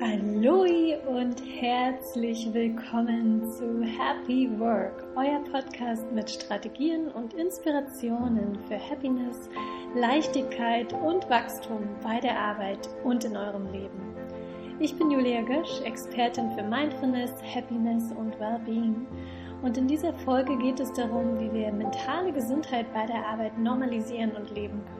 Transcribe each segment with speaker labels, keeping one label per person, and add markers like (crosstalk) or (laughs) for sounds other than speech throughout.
Speaker 1: Hallo und herzlich willkommen zu Happy Work, euer Podcast mit Strategien und Inspirationen für Happiness, Leichtigkeit und Wachstum bei der Arbeit und in eurem Leben. Ich bin Julia Gösch, Expertin für Mindfulness, Happiness und Wellbeing. Und in dieser Folge geht es darum, wie wir mentale Gesundheit bei der Arbeit normalisieren und leben können.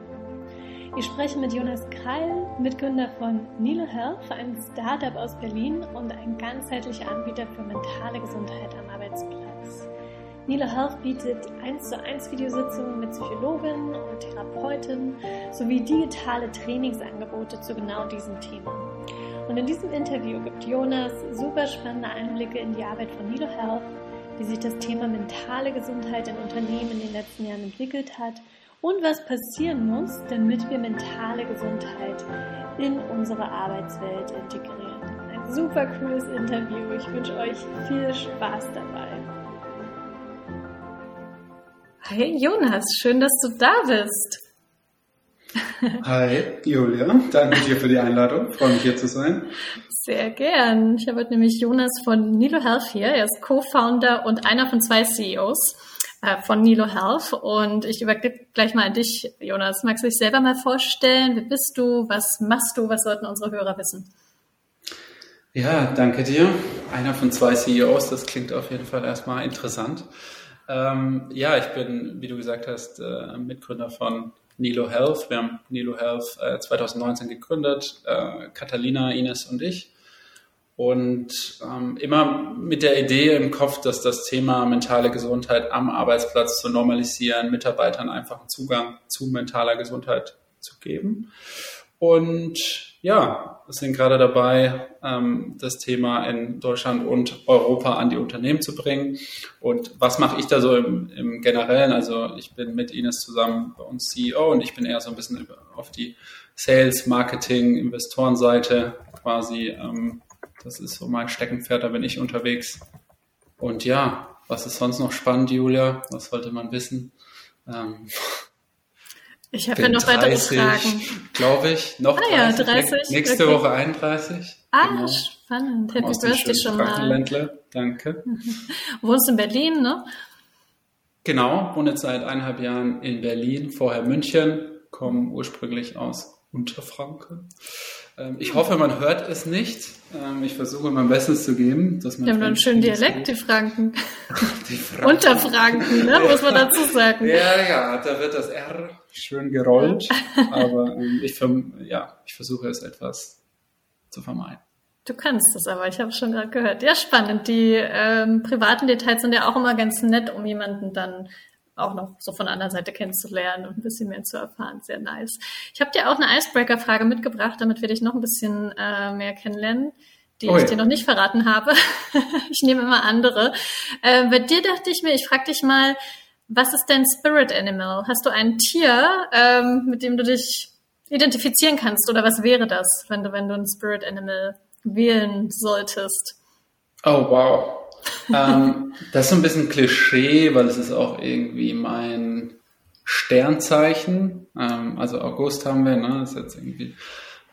Speaker 1: Ich spreche mit Jonas Kreil, Mitgründer von Nilo Health, einem Startup aus Berlin und ein ganzheitlicher Anbieter für mentale Gesundheit am Arbeitsplatz. Nilo Health bietet 1 zu 1 Videositzungen mit Psychologen und Therapeuten sowie digitale Trainingsangebote zu genau diesem Thema. Und in diesem Interview gibt Jonas super spannende Einblicke in die Arbeit von Nilo Health, wie sich das Thema mentale Gesundheit in Unternehmen in den letzten Jahren entwickelt hat und was passieren muss, damit wir mentale Gesundheit in unsere Arbeitswelt integrieren. Ein super cooles Interview. Ich wünsche euch viel Spaß dabei. Hey Jonas, schön, dass du da bist.
Speaker 2: Hi Julia, danke dir für die Einladung. Freue mich hier zu sein.
Speaker 1: Sehr gern. Ich habe heute nämlich Jonas von Nilo Health hier. Er ist Co-Founder und einer von zwei CEOs von Nilo Health. Und ich übergebe gleich mal an dich, Jonas. Magst du dich selber mal vorstellen? Wer bist du? Was machst du? Was sollten unsere Hörer wissen?
Speaker 2: Ja, danke dir. Einer von zwei CEOs, das klingt auf jeden Fall erstmal interessant. Ähm, ja, ich bin, wie du gesagt hast, äh, Mitgründer von Nilo Health. Wir haben Nilo Health äh, 2019 gegründet, äh, Catalina, Ines und ich. Und ähm, immer mit der Idee im Kopf, dass das Thema mentale Gesundheit am Arbeitsplatz zu normalisieren, Mitarbeitern einfach einen Zugang zu mentaler Gesundheit zu geben. Und ja, wir sind gerade dabei, ähm, das Thema in Deutschland und Europa an die Unternehmen zu bringen. Und was mache ich da so im, im Generellen? Also ich bin mit Ines zusammen bei uns CEO und ich bin eher so ein bisschen auf die Sales, Marketing, Investorenseite quasi ähm, das ist so mein Steckenpferd, da bin ich unterwegs. Und ja, was ist sonst noch spannend, Julia? Was sollte man wissen? Ähm,
Speaker 1: ich habe ja noch 30, weitere Fragen.
Speaker 2: Glaube ich. Noch
Speaker 1: ah, 30. Ja, 30.
Speaker 2: Nächste okay. Woche 31.
Speaker 1: Ah, genau. spannend. Happy Birthday schon mal.
Speaker 2: Danke. (laughs)
Speaker 1: Wohnst in Berlin, ne?
Speaker 2: Genau, wohne jetzt seit eineinhalb Jahren in Berlin, vorher München, komme ursprünglich aus Unterfranken. Ähm, ich hoffe, man hört es nicht. Ähm, ich versuche mein Bestes zu geben.
Speaker 1: Dass man Die haben einen schönen Dialekt, die Franken. (laughs) die Franken. Unterfranken, ne? muss man dazu sagen.
Speaker 2: ja, ja, da wird das R schön gerollt. (laughs) aber ähm, ich, ja, ich versuche es etwas zu vermeiden.
Speaker 1: Du kannst es aber, ich habe schon gerade gehört. Ja, spannend. Die ähm, privaten Details sind ja auch immer ganz nett, um jemanden dann auch noch so von der anderen Seite kennenzulernen und ein bisschen mehr zu erfahren. Sehr nice. Ich habe dir auch eine Icebreaker-Frage mitgebracht, damit wir dich noch ein bisschen äh, mehr kennenlernen, die oh ja. ich dir noch nicht verraten habe. (laughs) ich nehme immer andere. Äh, bei dir dachte ich mir, ich frage dich mal, was ist dein Spirit Animal? Hast du ein Tier, ähm, mit dem du dich identifizieren kannst? Oder was wäre das, wenn du, wenn du ein Spirit Animal wählen solltest?
Speaker 2: Oh, wow ähm, das ist so ein bisschen Klischee, weil es ist auch irgendwie mein Sternzeichen. Ähm, also August haben wir, ne? Das ist jetzt irgendwie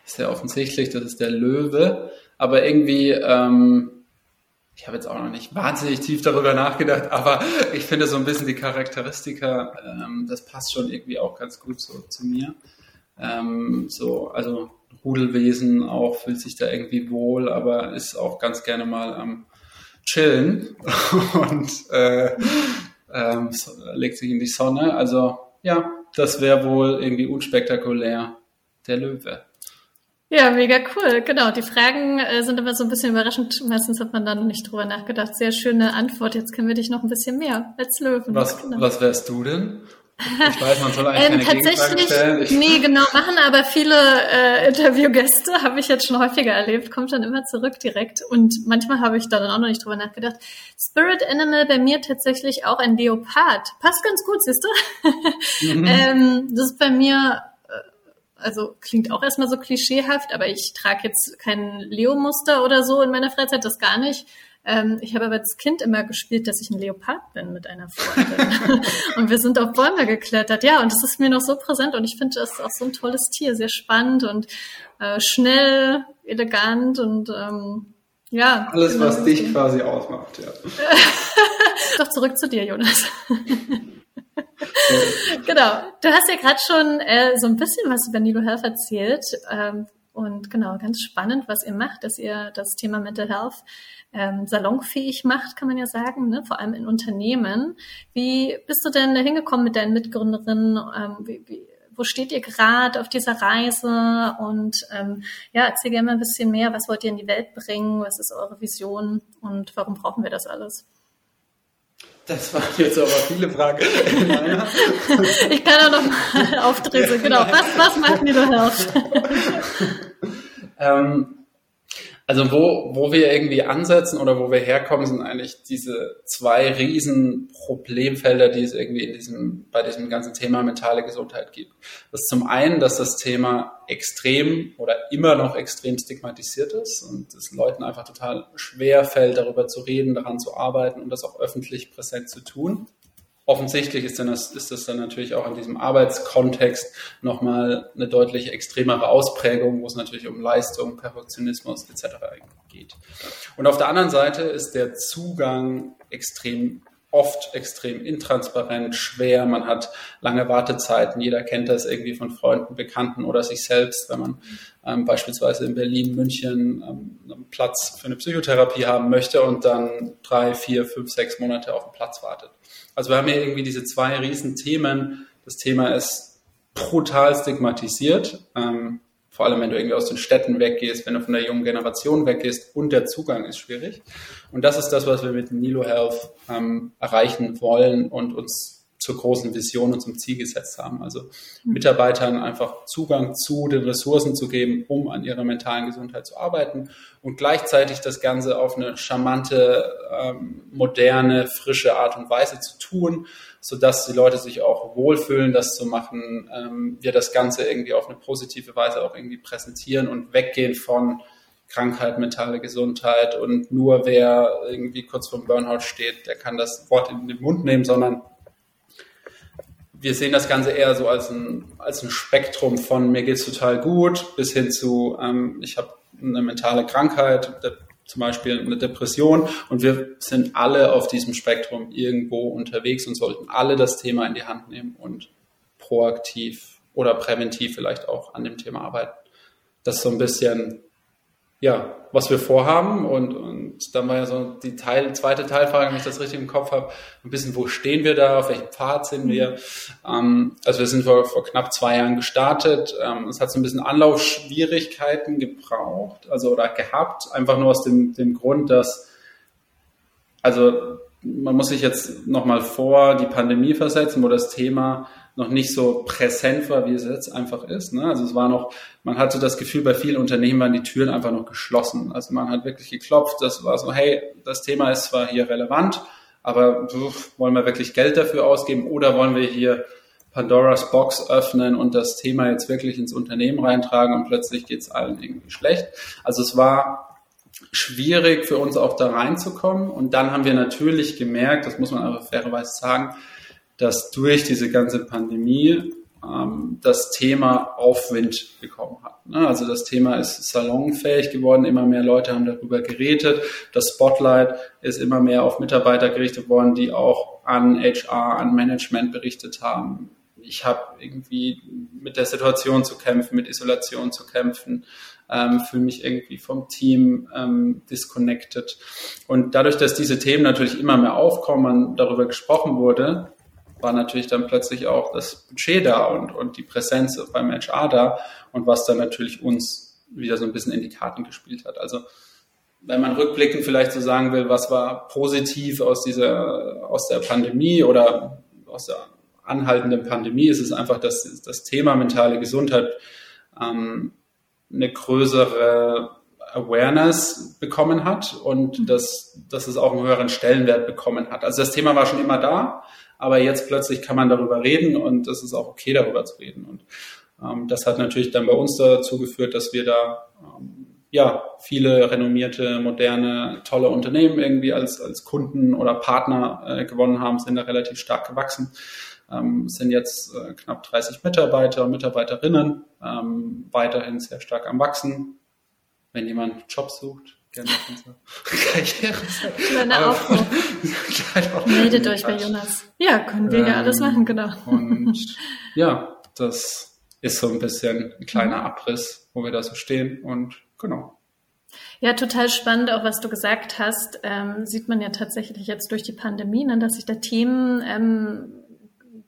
Speaker 2: sehr offensichtlich, das ist der Löwe. Aber irgendwie, ähm, ich habe jetzt auch noch nicht wahnsinnig tief darüber nachgedacht, aber ich finde so ein bisschen die Charakteristika, ähm, das passt schon irgendwie auch ganz gut so zu mir. Ähm, so, also Rudelwesen auch fühlt sich da irgendwie wohl, aber ist auch ganz gerne mal am chillen (laughs) und äh, ähm, legt sich in die Sonne. Also ja, das wäre wohl irgendwie unspektakulär der Löwe.
Speaker 1: Ja, mega cool. Genau. Die Fragen äh, sind immer so ein bisschen überraschend. Meistens hat man da noch nicht drüber nachgedacht. Sehr schöne Antwort. Jetzt kennen wir dich noch ein bisschen mehr als Löwen.
Speaker 2: Was, genau. was wärst du denn? Ich weiß, man soll eigentlich ähm, keine tatsächlich, stellen. Ich
Speaker 1: nee, genau, machen aber viele äh, Interviewgäste, (laughs) habe ich jetzt schon häufiger erlebt, kommt dann immer zurück direkt. Und manchmal habe ich da dann auch noch nicht drüber nachgedacht. Spirit Animal bei mir tatsächlich auch ein Leopard. Passt ganz gut, siehst du? Mhm. (laughs) ähm, das ist bei mir also klingt auch erstmal so klischeehaft, aber ich trage jetzt kein Leo-Muster oder so in meiner Freizeit, das gar nicht. Ähm, ich habe aber als Kind immer gespielt, dass ich ein Leopard bin mit einer Freundin. (laughs) und wir sind auf Bäume geklettert. Ja, und das ist mir noch so präsent und ich finde das auch so ein tolles Tier, sehr spannend und äh, schnell, elegant und ähm, ja.
Speaker 2: Alles, genau was dich quasi ausmacht, ja. (laughs)
Speaker 1: Doch zurück zu dir, Jonas. (laughs) genau. Du hast ja gerade schon äh, so ein bisschen was über Nilo Health erzählt. Ähm, und genau, ganz spannend, was ihr macht, dass ihr das Thema Mental Health ähm, salonfähig macht, kann man ja sagen, ne? vor allem in Unternehmen. Wie bist du denn da hingekommen mit deinen Mitgründerinnen? Ähm, wie, wie, wo steht ihr gerade auf dieser Reise? Und ähm, ja, erzähl gerne mal ein bisschen mehr. Was wollt ihr in die Welt bringen? Was ist eure Vision? Und warum brauchen wir das alles?
Speaker 2: Das waren jetzt aber viele Fragen. (laughs)
Speaker 1: ich kann auch noch mal (laughs) auftreten. Genau. Was, was macht Nilo Health? (laughs)
Speaker 2: ähm, also wo, wo wir irgendwie ansetzen oder wo wir herkommen, sind eigentlich diese zwei riesen Problemfelder, die es irgendwie in diesem, bei diesem ganzen Thema mentale Gesundheit gibt. Das ist zum einen, dass das Thema extrem oder immer noch extrem stigmatisiert ist und es Leuten einfach total schwer fällt, darüber zu reden, daran zu arbeiten und das auch öffentlich präsent zu tun. Offensichtlich ist, dann das, ist das dann natürlich auch in diesem Arbeitskontext nochmal eine deutlich extremere Ausprägung, wo es natürlich um Leistung, Perfektionismus etc. geht. Und auf der anderen Seite ist der Zugang extrem oft extrem intransparent, schwer. Man hat lange Wartezeiten. Jeder kennt das irgendwie von Freunden, Bekannten oder sich selbst, wenn man ähm, beispielsweise in Berlin, München ähm, einen Platz für eine Psychotherapie haben möchte und dann drei, vier, fünf, sechs Monate auf den Platz wartet. Also wir haben hier irgendwie diese zwei riesen Themen. Das Thema ist brutal stigmatisiert. Ähm, vor allem, wenn du irgendwie aus den Städten weggehst, wenn du von der jungen Generation weggehst und der Zugang ist schwierig. Und das ist das, was wir mit Nilo Health ähm, erreichen wollen und uns zur großen Vision und zum Ziel gesetzt haben. Also. Mitarbeitern einfach Zugang zu den Ressourcen zu geben, um an ihrer mentalen Gesundheit zu arbeiten und gleichzeitig das Ganze auf eine charmante, ähm, moderne, frische Art und Weise zu tun, sodass die Leute sich auch wohlfühlen, das zu machen. Ähm, wir das Ganze irgendwie auf eine positive Weise auch irgendwie präsentieren und weggehen von Krankheit, mentale Gesundheit und nur wer irgendwie kurz vor dem Burnout steht, der kann das Wort in den Mund nehmen, sondern wir sehen das Ganze eher so als ein, als ein Spektrum von mir geht's total gut bis hin zu ähm, ich habe eine mentale Krankheit, zum Beispiel eine Depression und wir sind alle auf diesem Spektrum irgendwo unterwegs und sollten alle das Thema in die Hand nehmen und proaktiv oder präventiv vielleicht auch an dem Thema arbeiten. Das ist so ein bisschen ja, was wir vorhaben. Und, und dann war ja so die Teil, zweite Teilfrage, wenn ich das richtig im Kopf habe, ein bisschen, wo stehen wir da, auf welchem Pfad sind wir? Ähm, also wir sind vor, vor knapp zwei Jahren gestartet. Ähm, es hat so ein bisschen Anlaufschwierigkeiten gebraucht, also oder gehabt, einfach nur aus dem, dem Grund, dass also man muss sich jetzt nochmal vor die Pandemie versetzen, wo das Thema noch nicht so präsent war, wie es jetzt einfach ist. Ne? Also es war noch, man hatte das Gefühl, bei vielen Unternehmen waren die Türen einfach noch geschlossen. Also man hat wirklich geklopft, das war so, hey, das Thema ist zwar hier relevant, aber pff, wollen wir wirklich Geld dafür ausgeben oder wollen wir hier Pandoras Box öffnen und das Thema jetzt wirklich ins Unternehmen reintragen und plötzlich geht es allen irgendwie schlecht. Also es war schwierig für uns auch da reinzukommen und dann haben wir natürlich gemerkt, das muss man aber fairerweise sagen, dass durch diese ganze Pandemie ähm, das Thema Aufwind bekommen hat. Ne? Also das Thema ist salonfähig geworden, immer mehr Leute haben darüber geredet. Das Spotlight ist immer mehr auf Mitarbeiter gerichtet worden, die auch an HR, an Management berichtet haben. Ich habe irgendwie mit der Situation zu kämpfen, mit Isolation zu kämpfen, ähm, fühle mich irgendwie vom Team ähm, disconnected. Und dadurch, dass diese Themen natürlich immer mehr aufkommen, darüber gesprochen wurde, war natürlich dann plötzlich auch das Budget da und, und die Präsenz beim HR da und was dann natürlich uns wieder so ein bisschen in die Karten gespielt hat. Also wenn man rückblickend vielleicht so sagen will, was war positiv aus dieser, aus der Pandemie oder aus der anhaltenden Pandemie, ist es einfach, dass das Thema mentale Gesundheit ähm, eine größere Awareness bekommen hat und mhm. dass, dass es auch einen höheren Stellenwert bekommen hat. Also das Thema war schon immer da, aber jetzt plötzlich kann man darüber reden und es ist auch okay, darüber zu reden. Und Ähm, das hat natürlich dann bei uns dazu geführt, dass wir da ähm, ja, viele renommierte, moderne, tolle Unternehmen irgendwie als, als Kunden oder Partner äh, gewonnen haben, sind da relativ stark gewachsen. Ähm, sind jetzt äh, knapp 30 Mitarbeiter und Mitarbeiterinnen, ähm, weiterhin sehr stark am Wachsen. Wenn jemand Jobs sucht, gerne auf unsere (laughs)
Speaker 1: Karriere. (laughs) Kleiner Aufruf. Meldet euch bei Jonas. Ja, können wir ähm, ja alles machen, genau.
Speaker 2: Und (laughs) ja, das ist so ein bisschen ein kleiner mhm. Abriss, wo wir da so stehen und genau.
Speaker 1: Ja, total spannend, auch was du gesagt hast. Ähm, sieht man ja tatsächlich jetzt durch die Pandemie, ne, dass sich da Themen ähm,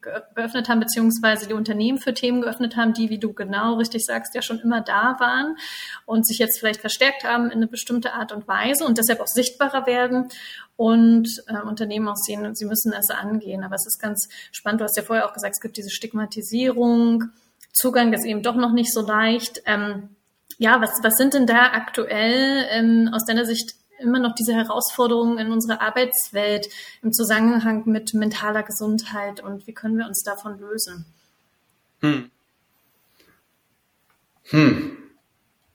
Speaker 1: geöffnet haben, beziehungsweise die Unternehmen für Themen geöffnet haben, die, wie du genau richtig sagst, ja schon immer da waren und sich jetzt vielleicht verstärkt haben in eine bestimmte Art und Weise und deshalb auch sichtbarer werden und äh, Unternehmen auch sehen, sie müssen es angehen. Aber es ist ganz spannend, du hast ja vorher auch gesagt, es gibt diese Stigmatisierung, Zugang ist eben doch noch nicht so leicht. Ähm, ja, was, was sind denn da aktuell ähm, aus deiner Sicht immer noch diese Herausforderungen in unserer Arbeitswelt im Zusammenhang mit mentaler Gesundheit und wie können wir uns davon lösen? Hm.
Speaker 2: Hm.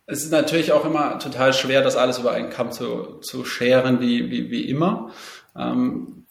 Speaker 2: Es ist natürlich auch immer total schwer, das alles über einen Kamm zu, zu scheren, wie, wie, wie immer. Ähm,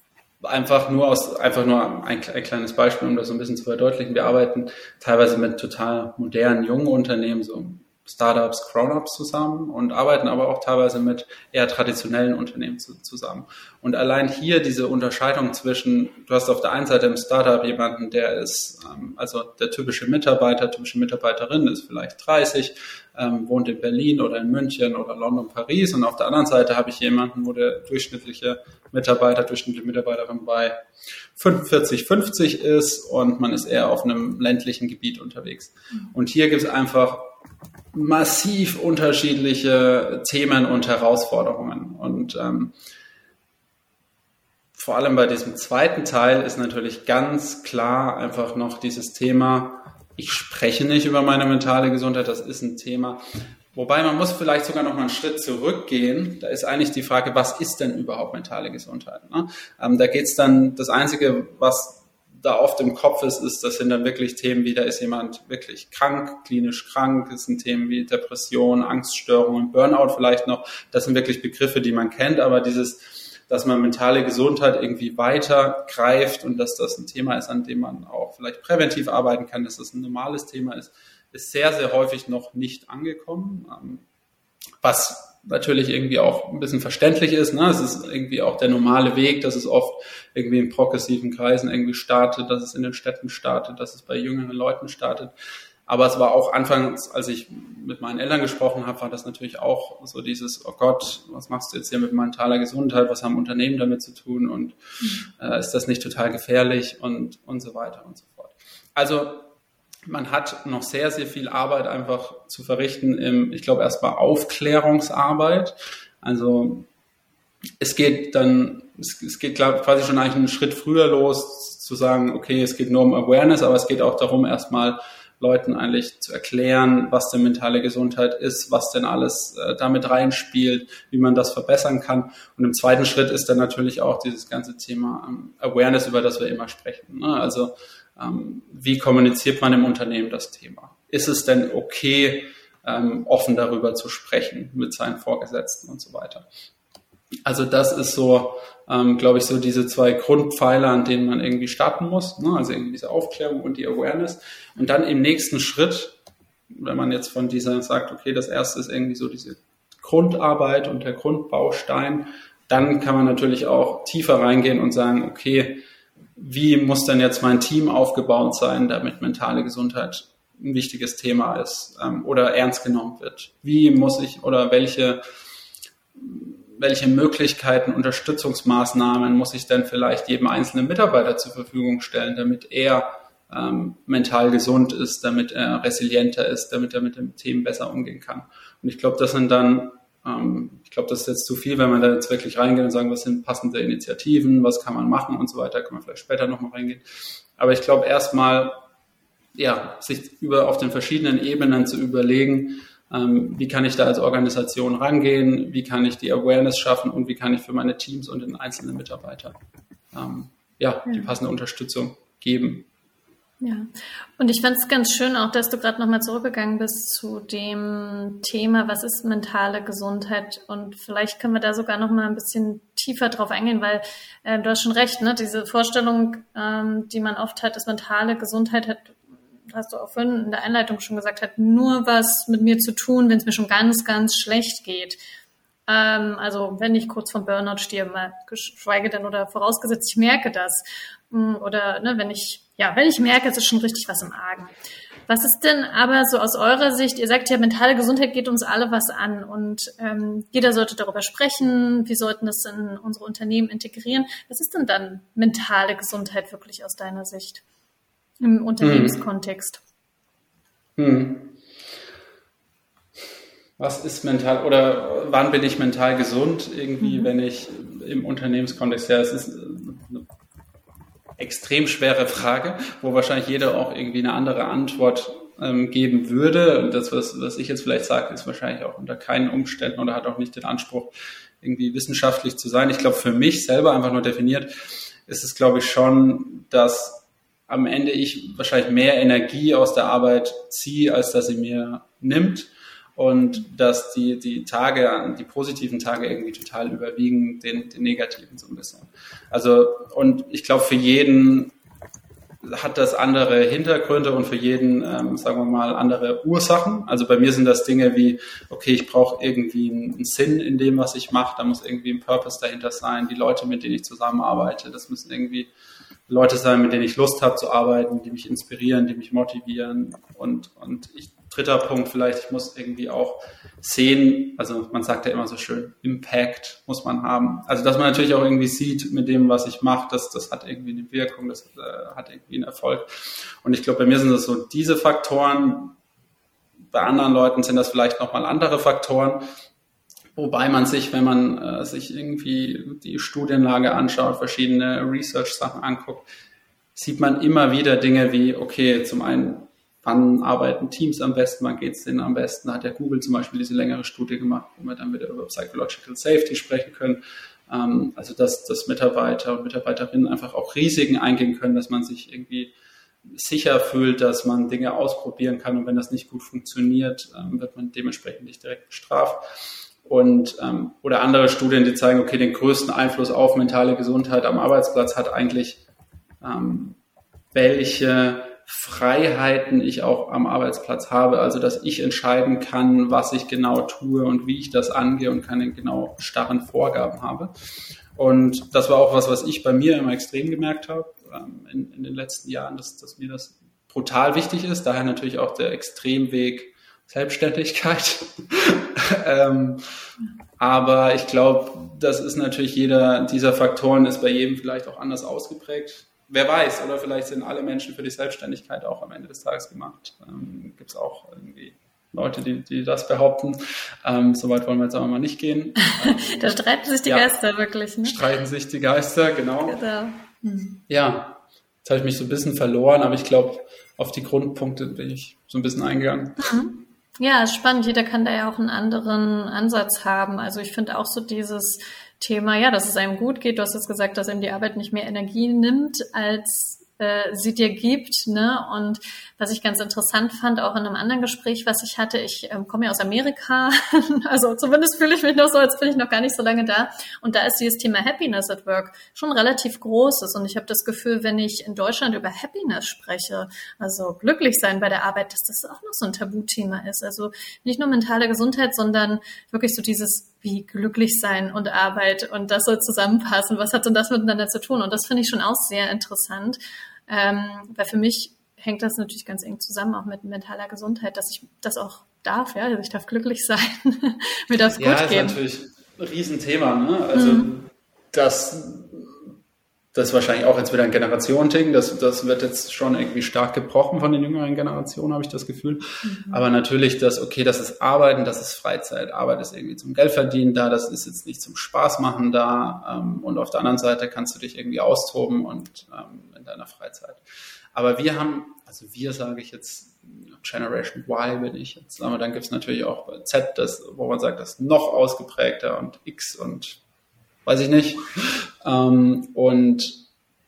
Speaker 2: einfach nur aus, einfach nur ein, ein, kleines Beispiel, um das so ein bisschen zu verdeutlichen. Wir arbeiten teilweise mit total modernen, jungen Unternehmen, so Startups, Grown-ups zusammen und arbeiten aber auch teilweise mit eher traditionellen Unternehmen zu, zusammen. Und allein hier diese Unterscheidung zwischen, du hast auf der einen Seite im Startup jemanden, der ist, ähm, also der typische Mitarbeiter, typische Mitarbeiterin ist vielleicht 30, ähm, wohnt in Berlin oder in München oder London, Paris und auf der anderen Seite habe ich jemanden, wo der durchschnittliche Mitarbeiter, durchschnittliche Mitarbeiterin bei 45, 50 ist und man ist eher auf einem ländlichen Gebiet unterwegs. Und hier gibt es einfach massiv unterschiedliche Themen und Herausforderungen. Und ähm, vor allem bei diesem zweiten Teil ist natürlich ganz klar einfach noch dieses Thema, ich spreche nicht über meine mentale Gesundheit, das ist ein Thema. Wobei man muss vielleicht sogar noch mal einen Schritt zurückgehen. Da ist eigentlich die Frage, was ist denn überhaupt mentale Gesundheit? Ne? Ähm, da geht's dann, das Einzige, was da oft im Kopf ist, ist, das sind dann wirklich Themen wie, da ist jemand wirklich krank, klinisch krank, das sind Themen wie Depression, Angststörungen, Burnout vielleicht noch. Das sind wirklich Begriffe, die man kennt, aber dieses, dass man mentale Gesundheit irgendwie weiter greift und dass das ein Thema ist, an dem man auch vielleicht präventiv arbeiten kann, dass das ein normales Thema ist, ist sehr, sehr häufig noch nicht angekommen. Ähm, was natürlich irgendwie auch ein bisschen verständlich ist. Ne? Es ist irgendwie auch der normale Weg, dass es oft irgendwie in progressiven Kreisen irgendwie startet, dass es in den Städten startet, dass es bei jüngeren Leuten startet. Aber es war auch anfangs, als ich mit meinen Eltern gesprochen habe, war das natürlich auch so dieses, oh Gott, was machst du jetzt hier mit mentaler Gesundheit? Was haben Unternehmen damit zu tun? Und äh, ist das nicht total gefährlich? Und, und so weiter und so fort. Also man hat noch sehr, sehr viel Arbeit einfach zu verrichten im, ich glaube, erstmal Aufklärungsarbeit. Also es geht dann, es, es geht quasi schon eigentlich einen Schritt früher los, zu sagen, okay, es geht nur um Awareness, aber es geht auch darum, erstmal Leuten eigentlich zu erklären, was denn mentale Gesundheit ist, was denn alles äh, damit reinspielt, wie man das verbessern kann. Und im zweiten Schritt ist dann natürlich auch dieses ganze Thema ähm, Awareness, über das wir immer sprechen. Ne? Also wie kommuniziert man im Unternehmen das Thema? Ist es denn okay, ähm, offen darüber zu sprechen mit seinen Vorgesetzten und so weiter? Also das ist so, ähm, glaube ich, so diese zwei Grundpfeiler, an denen man irgendwie starten muss. Ne? Also irgendwie diese Aufklärung und die Awareness. Und dann im nächsten Schritt, wenn man jetzt von dieser sagt, okay, das erste ist irgendwie so diese Grundarbeit und der Grundbaustein, dann kann man natürlich auch tiefer reingehen und sagen, okay, wie muss denn jetzt mein Team aufgebaut sein, damit mentale Gesundheit ein wichtiges Thema ist ähm, oder ernst genommen wird? Wie muss ich oder welche, welche Möglichkeiten, Unterstützungsmaßnahmen muss ich denn vielleicht jedem einzelnen Mitarbeiter zur Verfügung stellen, damit er ähm, mental gesund ist, damit er resilienter ist, damit er mit den Themen besser umgehen kann? Und ich glaube, das sind dann ich glaube, das ist jetzt zu viel, wenn man da jetzt wirklich reingeht und sagen, was sind passende Initiativen, was kann man machen und so weiter, können wir vielleicht später nochmal reingehen. Aber ich glaube erstmal, ja, sich über auf den verschiedenen Ebenen zu überlegen, ähm, wie kann ich da als Organisation rangehen, wie kann ich die Awareness schaffen und wie kann ich für meine Teams und den einzelnen Mitarbeiter ähm, ja, die passende Unterstützung geben.
Speaker 1: Ja, und ich fand es ganz schön auch, dass du gerade nochmal zurückgegangen bist zu dem Thema, was ist mentale Gesundheit? Und vielleicht können wir da sogar nochmal ein bisschen tiefer drauf eingehen, weil äh, du hast schon recht, ne? diese Vorstellung, ähm, die man oft hat, dass mentale Gesundheit hat, hast du auch vorhin in der Einleitung schon gesagt, hat nur was mit mir zu tun, wenn es mir schon ganz, ganz schlecht geht. Ähm, also wenn ich kurz vom Burnout stehe, mal geschweige denn oder vorausgesetzt, ich merke das. Mm, oder ne, wenn ich ja, wenn ich merke, es ist schon richtig was im Argen. Was ist denn aber so aus eurer Sicht, ihr sagt ja, mentale Gesundheit geht uns alle was an und ähm, jeder sollte darüber sprechen, wir sollten das in unsere Unternehmen integrieren. Was ist denn dann mentale Gesundheit wirklich aus deiner Sicht im Unternehmenskontext?
Speaker 2: Hm. Hm. Was ist mental oder wann bin ich mental gesund? Irgendwie, mhm. wenn ich im Unternehmenskontext, ja, es ist extrem schwere Frage, wo wahrscheinlich jeder auch irgendwie eine andere Antwort ähm, geben würde. Und das, was, was ich jetzt vielleicht sage, ist wahrscheinlich auch unter keinen Umständen oder hat auch nicht den Anspruch, irgendwie wissenschaftlich zu sein. Ich glaube, für mich selber einfach nur definiert, ist es, glaube ich, schon, dass am Ende ich wahrscheinlich mehr Energie aus der Arbeit ziehe, als dass sie mir nimmt und dass die, die Tage, die positiven Tage irgendwie total überwiegen den, den negativen so ein bisschen. Also, und ich glaube, für jeden hat das andere Hintergründe und für jeden, ähm, sagen wir mal, andere Ursachen. Also bei mir sind das Dinge wie, okay, ich brauche irgendwie einen Sinn in dem, was ich mache, da muss irgendwie ein Purpose dahinter sein. Die Leute, mit denen ich zusammenarbeite, das müssen irgendwie Leute sein, mit denen ich Lust habe zu arbeiten, die mich inspirieren, die mich motivieren. Und, und ich dritter Punkt vielleicht, ich muss irgendwie auch sehen, also man sagt ja immer so schön, Impact muss man haben. Also dass man natürlich auch irgendwie sieht mit dem, was ich mache, das, das hat irgendwie eine Wirkung, das äh, hat irgendwie einen Erfolg. Und ich glaube, bei mir sind das so diese Faktoren, bei anderen Leuten sind das vielleicht nochmal andere Faktoren. Wobei man sich, wenn man äh, sich irgendwie die Studienlage anschaut, verschiedene Research-Sachen anguckt, sieht man immer wieder Dinge wie, okay, zum einen wann arbeiten Teams am besten, wann geht es denen am besten. Da hat ja Google zum Beispiel diese längere Studie gemacht, wo wir dann wieder über Psychological Safety sprechen können. Ähm, also dass, dass Mitarbeiter und Mitarbeiterinnen einfach auch Risiken eingehen können, dass man sich irgendwie sicher fühlt, dass man Dinge ausprobieren kann und wenn das nicht gut funktioniert, ähm, wird man dementsprechend nicht direkt bestraft. Und ähm, oder andere Studien, die zeigen, okay, den größten Einfluss auf mentale Gesundheit am Arbeitsplatz hat eigentlich ähm, welche Freiheiten ich auch am Arbeitsplatz habe, also dass ich entscheiden kann, was ich genau tue und wie ich das angehe und keine genau starren Vorgaben habe. Und das war auch was, was ich bei mir immer extrem gemerkt habe ähm, in, in, den letzten Jahren, dass, dass mir das brutal wichtig ist. Daher natürlich auch der Extremweg Selbstständigkeit. (laughs) ähm, aber ich glaube, das ist natürlich jeder dieser Faktoren ist bei jedem vielleicht auch anders ausgeprägt wer weiß, oder vielleicht sind alle Menschen für die Selbstständigkeit auch am Ende des Tages gemacht. Ähm, Gibt es auch irgendwie Leute, die, die das behaupten. Ähm, Soweit wollen wir jetzt aber mal nicht gehen. (laughs)
Speaker 1: da streiten sich die ja, Geister wirklich. Ne?
Speaker 2: Streiten sich die Geister, genau. genau. Mhm. Ja, jetzt habe ich mich so ein bisschen verloren, aber ich glaube, auf die Grundpunkte bin ich so ein bisschen eingegangen.
Speaker 1: Mhm. Ja, spannend. Jeder kann da ja auch einen anderen Ansatz haben. Also ich finde auch so dieses Thema, ja, dass es einem gut geht. Du hast jetzt gesagt, dass einem die Arbeit nicht mehr Energie nimmt, als äh, sie dir gibt. Ne? Und was ich ganz interessant fand, auch in einem anderen Gespräch, was ich hatte, ich ähm, komme ja aus Amerika, (laughs) also zumindest fühle ich mich noch so, als bin ich noch gar nicht so lange da. Und da ist dieses Thema Happiness at Work schon relativ großes. Und ich habe das Gefühl, wenn ich in Deutschland über Happiness spreche, also glücklich sein bei der Arbeit, dass das auch noch so ein Tabuthema ist. Also nicht nur mentale Gesundheit, sondern wirklich so dieses wie glücklich sein und Arbeit und das soll zusammenpassen. Was hat denn das miteinander zu tun? Und das finde ich schon auch sehr interessant, ähm, weil für mich hängt das natürlich ganz eng zusammen auch mit mentaler Gesundheit, dass ich das auch darf, ja, also ich darf glücklich (laughs) sein, mir darf ja, gut gehen.
Speaker 2: Ja, ist natürlich ein Riesenthema, ne? Also mhm. das das ist wahrscheinlich auch jetzt wieder ein Generationending. Das, das wird jetzt schon irgendwie stark gebrochen von den jüngeren Generationen, habe ich das Gefühl. Mhm. Aber natürlich, das, okay, das ist Arbeiten, das ist Freizeit. Arbeit ist irgendwie zum Geldverdienen da, das ist jetzt nicht zum Spaß machen da. Ähm, und auf der anderen Seite kannst du dich irgendwie austoben und ähm, in deiner Freizeit. Aber wir haben, also wir sage ich jetzt, Generation Y bin ich jetzt, aber dann gibt es natürlich auch Z, das, wo man sagt, das ist noch ausgeprägter und X und weiß ich nicht. Ähm, und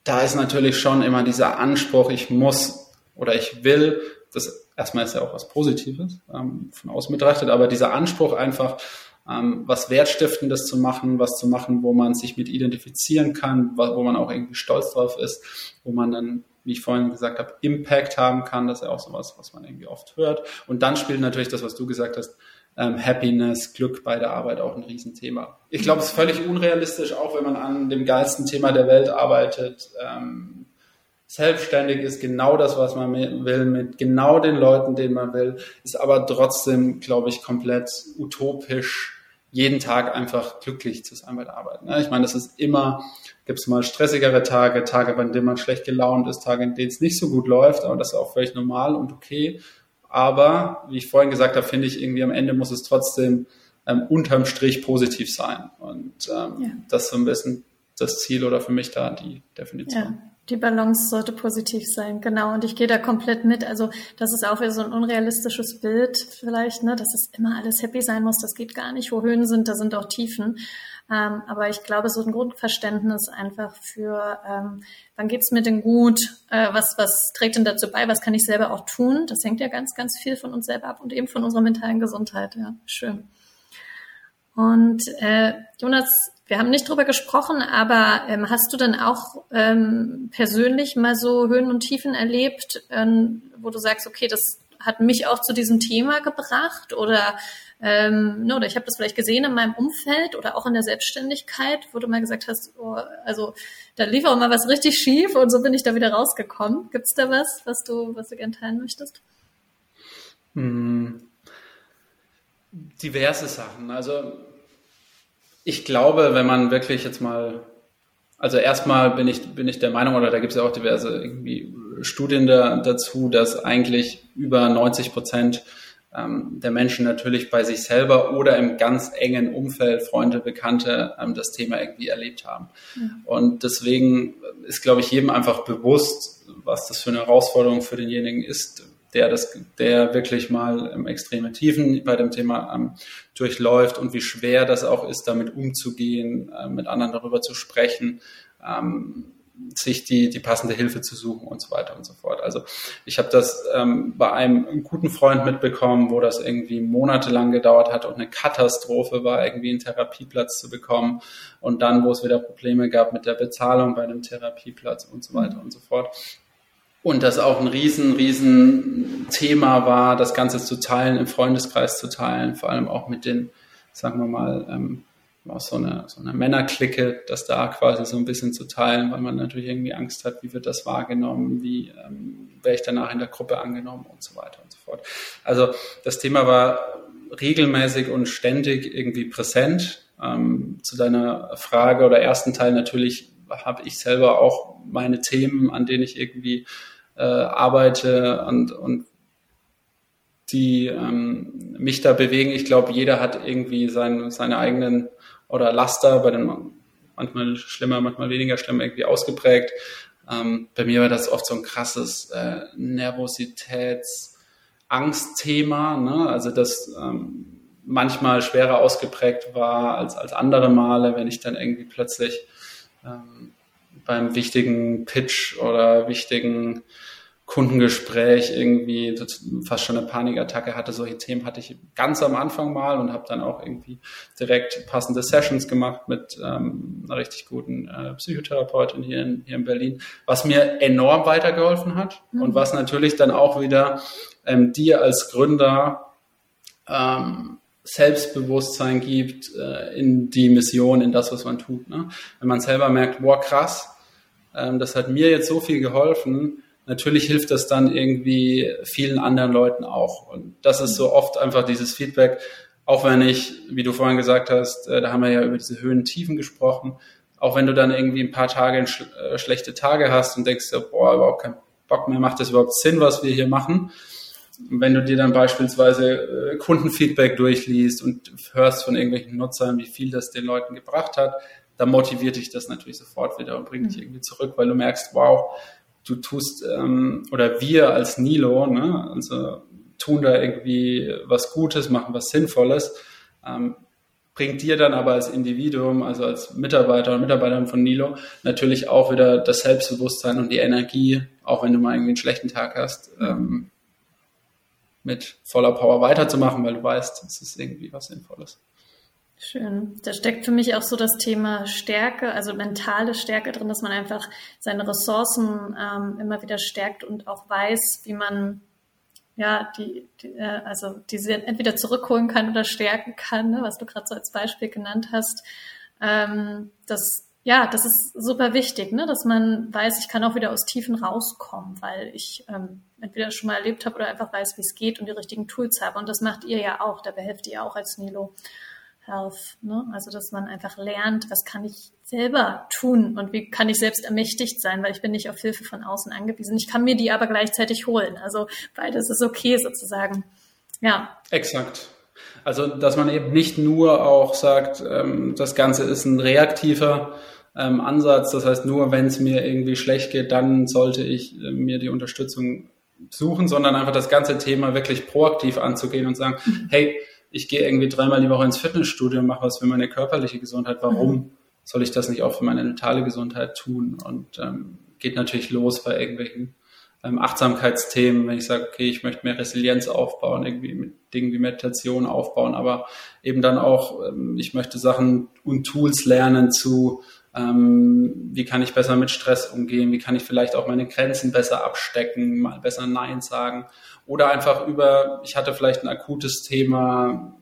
Speaker 2: da ist natürlich schon immer dieser Anspruch, ich muss oder ich will, das erstmal ist ja auch was Positives ähm, von außen betrachtet, aber dieser Anspruch einfach, ähm, was Wertstiftendes zu machen, was zu machen, wo man sich mit identifizieren kann, wo man auch irgendwie stolz drauf ist, wo man dann, wie ich vorhin gesagt habe, Impact haben kann. Das ist ja auch sowas, was man irgendwie oft hört. Und dann spielt natürlich das, was du gesagt hast, ähm, Happiness, Glück bei der Arbeit auch ein Riesenthema. Ich glaube, es ist völlig unrealistisch, auch wenn man an dem geilsten Thema der Welt arbeitet. Ähm, selbstständig ist genau das, was man will, mit genau den Leuten, denen man will, ist aber trotzdem, glaube ich, komplett utopisch, jeden Tag einfach glücklich zu sein bei der Arbeit. Ne? Ich meine, das ist immer, gibt es mal stressigere Tage, Tage, bei denen man schlecht gelaunt ist, Tage, in denen es nicht so gut läuft, aber das ist auch völlig normal und okay. Aber wie ich vorhin gesagt habe, finde ich irgendwie am Ende muss es trotzdem ähm, unterm Strich positiv sein. Und ähm, ja. das ist so ein bisschen das Ziel oder für mich da die Definition.
Speaker 1: Ja. Die Balance sollte positiv sein, genau. Und ich gehe da komplett mit. Also das ist auch wieder so ein unrealistisches Bild vielleicht, ne, dass es immer alles happy sein muss. Das geht gar nicht. Wo Höhen sind, da sind auch Tiefen. Ähm, aber ich glaube, so ein Grundverständnis einfach für, ähm, wann geht's mir denn gut, äh, was, was trägt denn dazu bei, was kann ich selber auch tun, das hängt ja ganz, ganz viel von uns selber ab und eben von unserer mentalen Gesundheit. Ja, schön. Und äh, Jonas, wir haben nicht drüber gesprochen, aber ähm, hast du denn auch ähm, persönlich mal so Höhen und Tiefen erlebt, ähm, wo du sagst, okay, das hat mich auch zu diesem Thema gebracht oder ähm, ne, oder ich habe das vielleicht gesehen in meinem Umfeld oder auch in der Selbstständigkeit, wo du mal gesagt hast, oh, also da lief auch mal was richtig schief und so bin ich da wieder rausgekommen. Gibt es da was, was du, was du gerne teilen möchtest?
Speaker 2: Hm. Diverse Sachen. Also ich glaube, wenn man wirklich jetzt mal, also erstmal bin ich, bin ich der Meinung, oder da gibt es ja auch diverse irgendwie Studien da, dazu, dass eigentlich über 90 Prozent ähm, der Menschen natürlich bei sich selber oder im ganz engen Umfeld, Freunde, Bekannte, ähm, das Thema irgendwie erlebt haben. Ja. Und deswegen ist, glaube ich, jedem einfach bewusst, was das für eine Herausforderung für denjenigen ist, der das, der wirklich mal im extreme Tiefen bei dem Thema ähm, durchläuft und wie schwer das auch ist, damit umzugehen, äh, mit anderen darüber zu sprechen. Ähm, sich die, die passende Hilfe zu suchen und so weiter und so fort. Also ich habe das ähm, bei einem guten Freund mitbekommen, wo das irgendwie monatelang gedauert hat und eine Katastrophe war, irgendwie einen Therapieplatz zu bekommen und dann, wo es wieder Probleme gab mit der Bezahlung bei einem Therapieplatz und so weiter und so fort. Und das auch ein riesen, riesen Thema war, das Ganze zu teilen, im Freundeskreis zu teilen, vor allem auch mit den, sagen wir mal, ähm, auch so eine, so eine Männerklicke, das da quasi so ein bisschen zu teilen, weil man natürlich irgendwie Angst hat, wie wird das wahrgenommen, wie ähm, werde ich danach in der Gruppe angenommen und so weiter und so fort. Also das Thema war regelmäßig und ständig irgendwie präsent. Ähm, zu deiner Frage oder ersten Teil natürlich habe ich selber auch meine Themen, an denen ich irgendwie äh, arbeite und, und die ähm, mich da bewegen. Ich glaube, jeder hat irgendwie sein, seine eigenen oder Laster, bei den manchmal schlimmer, manchmal weniger schlimm irgendwie ausgeprägt. Ähm, bei mir war das oft so ein krasses äh, Nervositäts- Angstthema, ne? also das ähm, manchmal schwerer ausgeprägt war als, als andere Male, wenn ich dann irgendwie plötzlich ähm, beim wichtigen Pitch oder wichtigen Kundengespräch irgendwie fast schon eine Panikattacke hatte. Solche Themen hatte ich ganz am Anfang mal und habe dann auch irgendwie direkt passende Sessions gemacht mit ähm, einer richtig guten äh, Psychotherapeutin hier in, hier in Berlin, was mir enorm weitergeholfen hat mhm. und was natürlich dann auch wieder ähm, dir als Gründer ähm, Selbstbewusstsein gibt äh, in die Mission, in das, was man tut. Ne? Wenn man selber merkt, boah, krass, ähm, das hat mir jetzt so viel geholfen, natürlich hilft das dann irgendwie vielen anderen Leuten auch. Und das ist so oft einfach dieses Feedback, auch wenn ich, wie du vorhin gesagt hast, äh, da haben wir ja über diese Höhen Tiefen gesprochen, auch wenn du dann irgendwie ein paar Tage sch äh, schlechte Tage hast und denkst, boah, überhaupt keinen Bock mehr, macht das überhaupt Sinn, was wir hier machen? Wenn du dir dann beispielsweise äh, Kundenfeedback durchliest und hörst von irgendwelchen Nutzern, wie viel das den Leuten gebracht hat, dann motiviert dich das natürlich sofort wieder und bringt dich mhm. irgendwie zurück, weil du merkst, wow, du tust, ähm, oder wir als Nilo, ne, also tun da irgendwie was Gutes, machen was Sinnvolles. Ähm, bringt dir dann aber als Individuum, also als Mitarbeiter und Mitarbeiterin von Nilo, natürlich auch wieder das Selbstbewusstsein und die Energie, auch wenn du mal irgendwie einen schlechten Tag hast, ähm, mit voller Power weiterzumachen, weil du weißt, es ist irgendwie was Sinnvolles.
Speaker 1: Schön. Da steckt für mich auch so das Thema Stärke, also mentale Stärke drin, dass man einfach seine Ressourcen ähm, immer wieder stärkt und auch weiß, wie man ja die, die äh, also diese entweder zurückholen kann oder stärken kann, ne, was du gerade so als Beispiel genannt hast. Ähm, das ja, das ist super wichtig, ne, dass man weiß, ich kann auch wieder aus Tiefen rauskommen, weil ich ähm, entweder schon mal erlebt habe oder einfach weiß, wie es geht und die richtigen Tools habe. Und das macht ihr ja auch, da behelft ihr auch als Nilo. Health. Ne? Also dass man einfach lernt, was kann ich selber tun und wie kann ich selbst ermächtigt sein, weil ich bin nicht auf Hilfe von außen angewiesen. Ich kann mir die aber gleichzeitig holen. Also beides ist okay sozusagen. Ja.
Speaker 2: Exakt. Also dass man eben nicht nur auch sagt, ähm, das Ganze ist ein reaktiver ähm, Ansatz. Das heißt, nur wenn es mir irgendwie schlecht geht, dann sollte ich äh, mir die Unterstützung suchen, sondern einfach das ganze Thema wirklich proaktiv anzugehen und sagen, mhm. hey, ich gehe irgendwie dreimal die Woche ins Fitnessstudio und mache was für meine körperliche Gesundheit. Warum mhm. soll ich das nicht auch für meine mentale Gesundheit tun? Und ähm, geht natürlich los bei irgendwelchen ähm, Achtsamkeitsthemen, wenn ich sage, okay, ich möchte mehr Resilienz aufbauen, irgendwie mit Dingen wie Meditation aufbauen, aber eben dann auch, ähm, ich möchte Sachen und Tools lernen zu ähm, wie kann ich besser mit Stress umgehen, wie kann ich vielleicht auch meine Grenzen besser abstecken, mal besser Nein sagen oder einfach über, ich hatte vielleicht ein akutes Thema,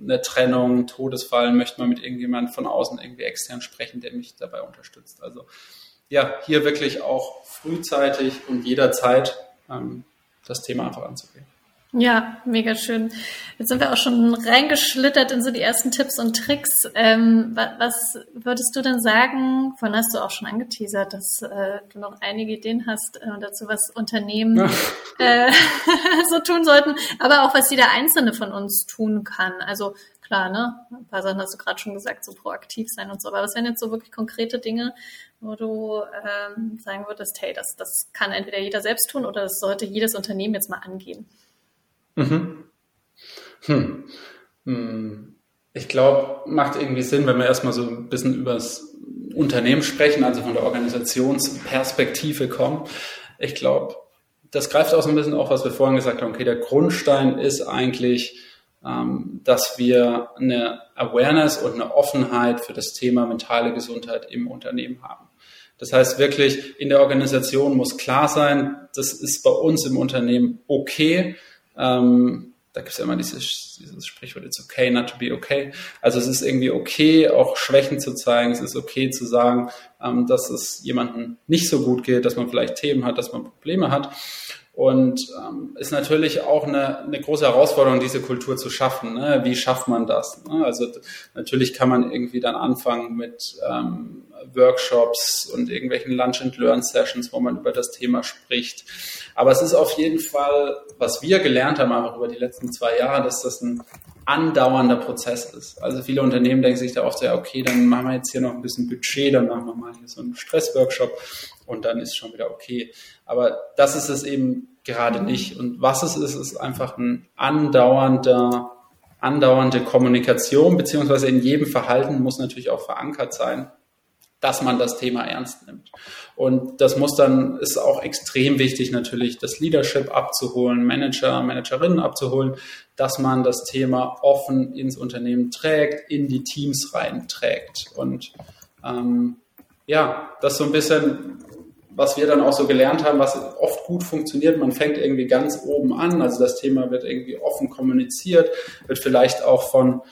Speaker 2: eine Trennung, Todesfall, möchte man mit irgendjemandem von außen irgendwie extern sprechen, der mich dabei unterstützt. Also ja, hier wirklich auch frühzeitig und jederzeit ähm, das Thema einfach anzugehen.
Speaker 1: Ja, mega schön. Jetzt sind wir auch schon reingeschlittert in so die ersten Tipps und Tricks. Ähm, was würdest du denn sagen, von hast du auch schon angeteasert, dass äh, du noch einige Ideen hast äh, dazu, was Unternehmen (laughs) äh, so tun sollten, aber auch was jeder Einzelne von uns tun kann. Also klar, ne? Ein paar Sachen hast du gerade schon gesagt, so proaktiv sein und so. Aber was wären jetzt so wirklich konkrete Dinge, wo du ähm, sagen würdest, hey, das, das kann entweder jeder selbst tun oder das sollte jedes Unternehmen jetzt mal angehen?
Speaker 2: Mhm. Hm. Hm. Ich glaube, macht irgendwie Sinn, wenn wir erstmal so ein bisschen über das Unternehmen sprechen, also von der Organisationsperspektive kommen. Ich glaube, das greift auch so ein bisschen auf, was wir vorhin gesagt haben. Okay, der Grundstein ist eigentlich, ähm, dass wir eine Awareness und eine Offenheit für das Thema mentale Gesundheit im Unternehmen haben. Das heißt wirklich, in der Organisation muss klar sein, das ist bei uns im Unternehmen okay, ähm, da gibt es ja immer dieses, dieses Sprichwort, it's okay not to be okay. Also es ist irgendwie okay, auch Schwächen zu zeigen. Es ist okay zu sagen, ähm, dass es jemandem nicht so gut geht, dass man vielleicht Themen hat, dass man Probleme hat. Und ähm, ist natürlich auch eine, eine große Herausforderung, diese Kultur zu schaffen. Ne? Wie schafft man das? Ne? Also natürlich kann man irgendwie dann anfangen mit ähm, Workshops und irgendwelchen Lunch and Learn Sessions, wo man über das Thema spricht. Aber es ist auf jeden Fall, was wir gelernt haben, einfach über die letzten zwei Jahre, dass das ein andauernder Prozess ist. Also viele Unternehmen denken sich da oft, ja, okay, dann machen wir jetzt hier noch ein bisschen Budget, dann machen wir mal hier so einen Stressworkshop und dann ist schon wieder okay. Aber das ist es eben gerade nicht. Und was es ist, ist einfach ein andauernder, andauernde Kommunikation, beziehungsweise in jedem Verhalten muss natürlich auch verankert sein dass man das Thema ernst nimmt. Und das muss dann, ist auch extrem wichtig natürlich, das Leadership abzuholen, Manager, Managerinnen abzuholen, dass man das Thema offen ins Unternehmen trägt, in die Teams reinträgt. Und ähm, ja, das so ein bisschen, was wir dann auch so gelernt haben, was oft gut funktioniert. Man fängt irgendwie ganz oben an, also das Thema wird irgendwie offen kommuniziert, wird vielleicht auch von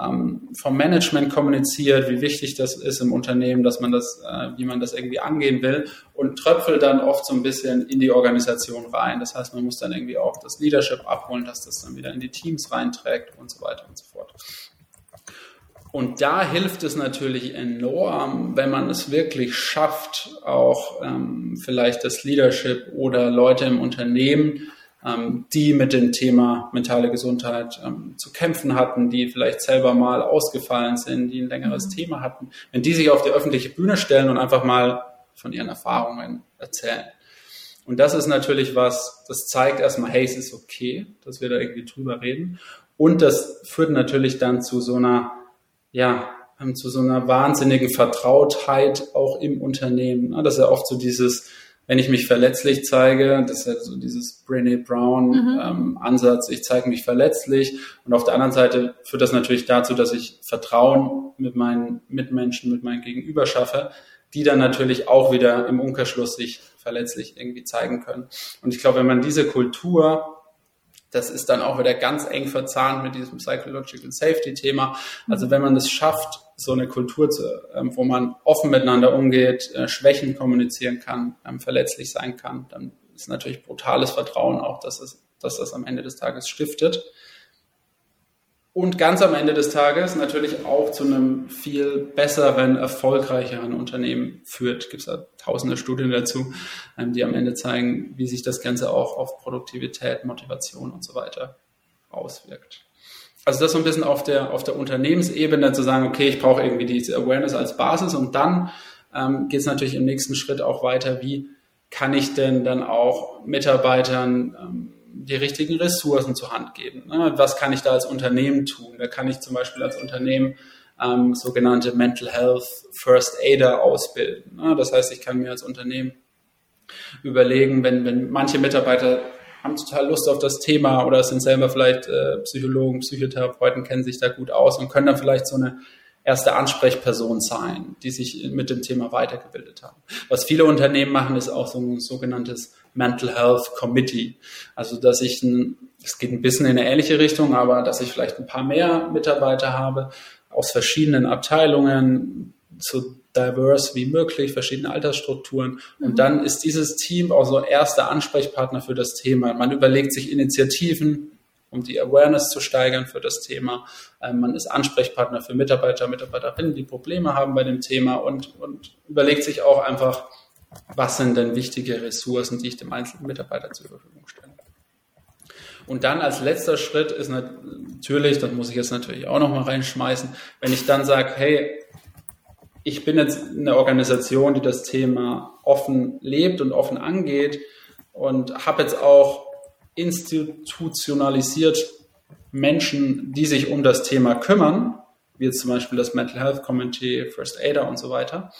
Speaker 2: ähm, vom Management kommuniziert, wie wichtig das ist im Unternehmen, dass man das, äh, wie man das irgendwie angehen will und tröpfelt dann oft so ein bisschen in die Organisation rein. Das heißt, man muss dann irgendwie auch das Leadership abholen, dass das dann wieder in die Teams reinträgt und so weiter und so fort. Und da hilft es natürlich enorm, wenn man es wirklich schafft, auch ähm, vielleicht das Leadership oder Leute im Unternehmen die mit dem Thema mentale Gesundheit ähm, zu kämpfen hatten, die vielleicht selber mal ausgefallen sind, die ein längeres mhm. Thema hatten, wenn die sich auf die öffentliche Bühne stellen und einfach mal von ihren Erfahrungen erzählen. Und das ist natürlich was, das zeigt erstmal, hey, es ist okay, dass wir da irgendwie drüber reden. Und das führt natürlich dann zu so einer ja, ähm, zu so einer wahnsinnigen Vertrautheit auch im Unternehmen. Das ist ja oft so dieses, wenn ich mich verletzlich zeige, das ist ja so dieses Brené Brown mhm. ähm, Ansatz, ich zeige mich verletzlich und auf der anderen Seite führt das natürlich dazu, dass ich Vertrauen mit meinen Mitmenschen, mit meinen Gegenüber schaffe, die dann natürlich auch wieder im Umkehrschluss sich verletzlich irgendwie zeigen können. Und ich glaube, wenn man diese Kultur das ist dann auch wieder ganz eng verzahnt mit diesem Psychological Safety Thema. Also wenn man es schafft, so eine Kultur, zu, ähm, wo man offen miteinander umgeht, äh, Schwächen kommunizieren kann, ähm, verletzlich sein kann, dann ist natürlich brutales Vertrauen auch, dass, es, dass das am Ende des Tages stiftet. Und ganz am Ende des Tages natürlich auch zu einem viel besseren, erfolgreicheren Unternehmen führt. Gibt es da tausende Studien dazu, ähm, die am Ende zeigen, wie sich das Ganze auch auf Produktivität, Motivation und so weiter auswirkt also das so ein bisschen auf der, auf der Unternehmensebene zu sagen, okay, ich brauche irgendwie diese Awareness als Basis und dann ähm, geht es natürlich im nächsten Schritt auch weiter, wie kann ich denn dann auch Mitarbeitern ähm, die richtigen Ressourcen zur Hand geben? Ne? Was kann ich da als Unternehmen tun? Da kann ich zum Beispiel als Unternehmen ähm, sogenannte Mental Health First Aider ausbilden. Ne? Das heißt, ich kann mir als Unternehmen überlegen, wenn, wenn manche Mitarbeiter haben total Lust auf das Thema oder sind selber vielleicht äh, Psychologen, Psychotherapeuten, kennen sich da gut aus und können dann vielleicht so eine erste Ansprechperson sein, die sich mit dem Thema weitergebildet haben. Was viele Unternehmen machen, ist auch so ein sogenanntes Mental Health Committee. Also, dass ich ein, es geht ein bisschen in eine ähnliche Richtung, aber dass ich vielleicht ein paar mehr Mitarbeiter habe aus verschiedenen Abteilungen, zu diverse wie möglich, verschiedene Altersstrukturen. Und mhm. dann ist dieses Team auch so erster Ansprechpartner für das Thema. Man überlegt sich Initiativen, um die Awareness zu steigern für das Thema. Ähm, man ist Ansprechpartner für Mitarbeiter, Mitarbeiterinnen, die Probleme haben bei dem Thema und, und überlegt sich auch einfach, was sind denn wichtige Ressourcen, die ich dem einzelnen Mitarbeiter zur Verfügung stelle. Und dann als letzter Schritt ist natürlich, das muss ich jetzt natürlich auch nochmal reinschmeißen, wenn ich dann sage, hey, ich bin jetzt eine Organisation, die das Thema offen lebt und offen angeht und habe jetzt auch institutionalisiert Menschen, die sich um das Thema kümmern, wie jetzt zum Beispiel das Mental Health Committee, First Aider und so weiter.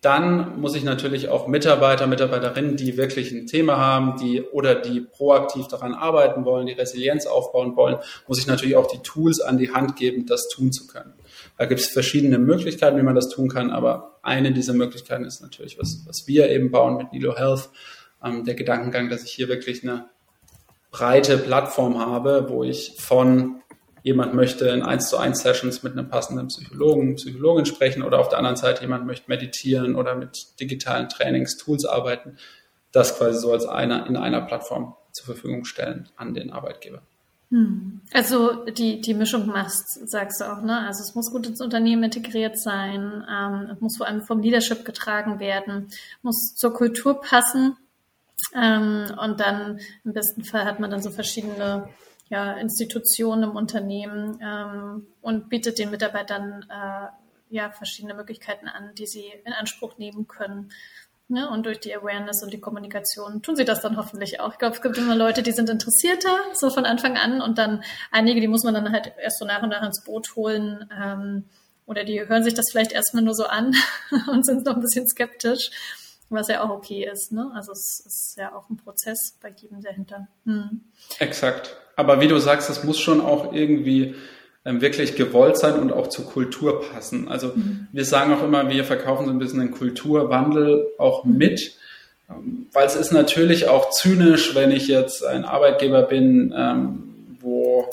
Speaker 2: Dann muss ich natürlich auch Mitarbeiter, Mitarbeiterinnen, die wirklich ein Thema haben, die oder die proaktiv daran arbeiten wollen, die Resilienz aufbauen wollen, muss ich natürlich auch die Tools an die Hand geben, das tun zu können. Da gibt es verschiedene Möglichkeiten, wie man das tun kann, aber eine dieser Möglichkeiten ist natürlich, was, was wir eben bauen mit Nilo Health, ähm, der Gedankengang, dass ich hier wirklich eine breite Plattform habe, wo ich von jemand möchte in 1 zu 1 Sessions mit einem passenden Psychologen, Psychologin sprechen oder auf der anderen Seite jemand möchte meditieren oder mit digitalen Trainings, Tools arbeiten, das quasi so als einer in einer Plattform zur Verfügung stellen an den Arbeitgeber.
Speaker 1: Hm. Also die, die Mischung machst, sagst du auch, ne? Also es muss gut ins Unternehmen integriert sein, ähm, es muss vor allem vom Leadership getragen werden, muss zur Kultur passen ähm, und dann im besten Fall hat man dann so verschiedene ja, Institutionen im Unternehmen ähm, und bietet den Mitarbeitern äh, ja verschiedene Möglichkeiten an, die sie in Anspruch nehmen können. Ne? Und durch die Awareness und die Kommunikation tun sie das dann hoffentlich auch. Ich glaube, es gibt immer Leute, die sind interessierter, so von Anfang an, und dann einige, die muss man dann halt erst so nach und nach ins Boot holen. Ähm, oder die hören sich das vielleicht erstmal nur so an (laughs) und sind noch ein bisschen skeptisch, was ja auch okay ist. Ne? Also es ist ja auch ein Prozess bei jedem dahinter. Hm.
Speaker 2: Exakt. Aber wie du sagst, es muss schon auch irgendwie ähm, wirklich gewollt sein und auch zur Kultur passen. Also mhm. wir sagen auch immer, wir verkaufen so ein bisschen den Kulturwandel auch mhm. mit, ähm, weil es ist natürlich auch zynisch, wenn ich jetzt ein Arbeitgeber bin, ähm, wo,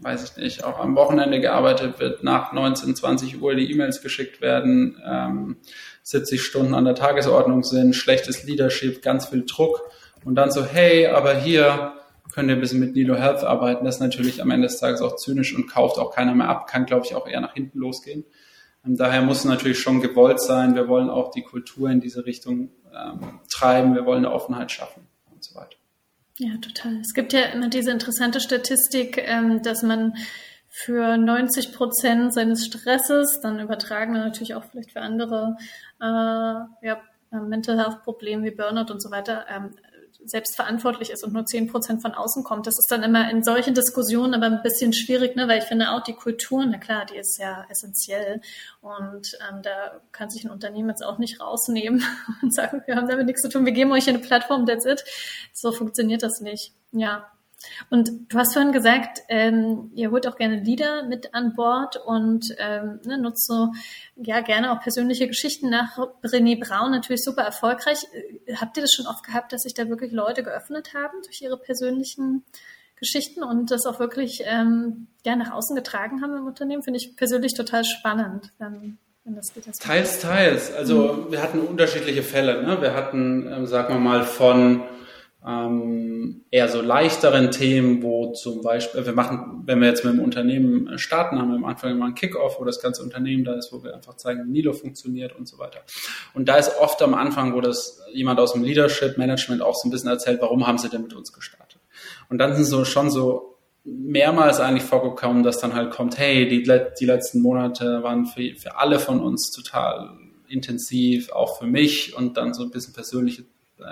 Speaker 2: weiß ich nicht, auch am Wochenende gearbeitet wird, nach 19, 20 Uhr die E-Mails geschickt werden, ähm, 70 Stunden an der Tagesordnung sind, schlechtes Leadership, ganz viel Druck und dann so, hey, aber hier können wir ein bisschen mit Nilo Health arbeiten. Das ist natürlich am Ende des Tages auch zynisch und kauft auch keiner mehr ab, kann, glaube ich, auch eher nach hinten losgehen. Ähm, daher muss natürlich schon gewollt sein. Wir wollen auch die Kultur in diese Richtung ähm, treiben. Wir wollen eine Offenheit schaffen und so weiter.
Speaker 1: Ja, total. Es gibt ja immer diese interessante Statistik, ähm, dass man für 90 Prozent seines Stresses, dann übertragen wir natürlich auch vielleicht für andere äh, ja, Mental Health Probleme wie Burnout und so weiter, ähm, selbstverantwortlich ist und nur zehn Prozent von außen kommt. Das ist dann immer in solchen Diskussionen aber ein bisschen schwierig, ne? weil ich finde auch die Kultur, na klar, die ist ja essentiell und ähm, da kann sich ein Unternehmen jetzt auch nicht rausnehmen (laughs) und sagen, wir haben damit nichts zu tun, wir geben euch eine Plattform, that's it. So funktioniert das nicht. Ja, und du hast vorhin gesagt, ähm, ihr holt auch gerne Lieder mit an Bord und ähm, ne, nutzt so ja gerne auch persönliche Geschichten nach René Braun, natürlich super erfolgreich. Äh, habt ihr das schon oft gehabt, dass sich da wirklich Leute geöffnet haben durch ihre persönlichen Geschichten und das auch wirklich ähm, ja, nach außen getragen haben im Unternehmen? Finde ich persönlich total spannend. Wenn, wenn das geht, das
Speaker 2: teils, teils. Also mhm. wir hatten unterschiedliche Fälle. Ne? Wir hatten, ähm, sagen wir mal, von ähm, eher so leichteren Themen, wo zum Beispiel, wir machen, wenn wir jetzt mit dem Unternehmen starten, haben wir am Anfang immer einen Kickoff, wo das ganze Unternehmen da ist, wo wir einfach zeigen, Nilo funktioniert und so weiter. Und da ist oft am Anfang, wo das jemand aus dem Leadership Management auch so ein bisschen erzählt, warum haben sie denn mit uns gestartet? Und dann sind so schon so mehrmals eigentlich vorgekommen, dass dann halt kommt, hey, die, die letzten Monate waren für, für alle von uns total intensiv, auch für mich und dann so ein bisschen persönliche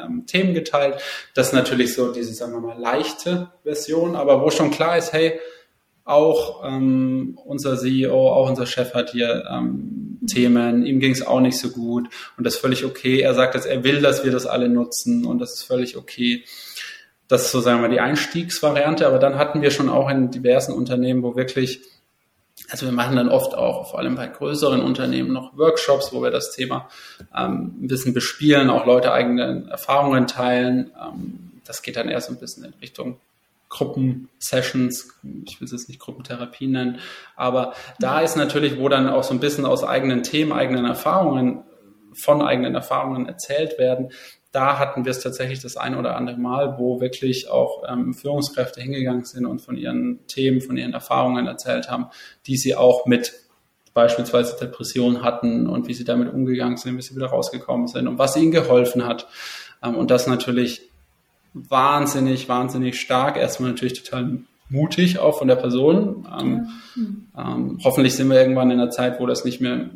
Speaker 2: ähm, Themen geteilt. Das ist natürlich so diese, sagen wir mal, leichte Version, aber wo schon klar ist, hey, auch ähm, unser CEO, auch unser Chef hat hier ähm, Themen, ihm ging es auch nicht so gut und das ist völlig okay. Er sagt, dass er will, dass wir das alle nutzen und das ist völlig okay. Das ist so, sagen wir mal, die Einstiegsvariante, aber dann hatten wir schon auch in diversen Unternehmen, wo wirklich also wir machen dann oft auch, vor allem bei größeren Unternehmen, noch Workshops, wo wir das Thema ähm, ein bisschen bespielen, auch Leute eigene Erfahrungen teilen. Ähm, das geht dann eher so ein bisschen in Richtung Gruppensessions, ich will es jetzt nicht Gruppentherapie nennen, aber da ist natürlich, wo dann auch so ein bisschen aus eigenen Themen, eigenen Erfahrungen, von eigenen Erfahrungen erzählt werden, da hatten wir es tatsächlich das ein oder andere Mal, wo wirklich auch ähm, Führungskräfte hingegangen sind und von ihren Themen, von ihren Erfahrungen erzählt haben, die sie auch mit beispielsweise Depressionen hatten und wie sie damit umgegangen sind, wie sie wieder rausgekommen sind und was ihnen geholfen hat. Ähm, und das natürlich wahnsinnig, wahnsinnig stark. Erstmal natürlich total mutig auch von der Person. Ähm, ähm, hoffentlich sind wir irgendwann in einer Zeit, wo das nicht mehr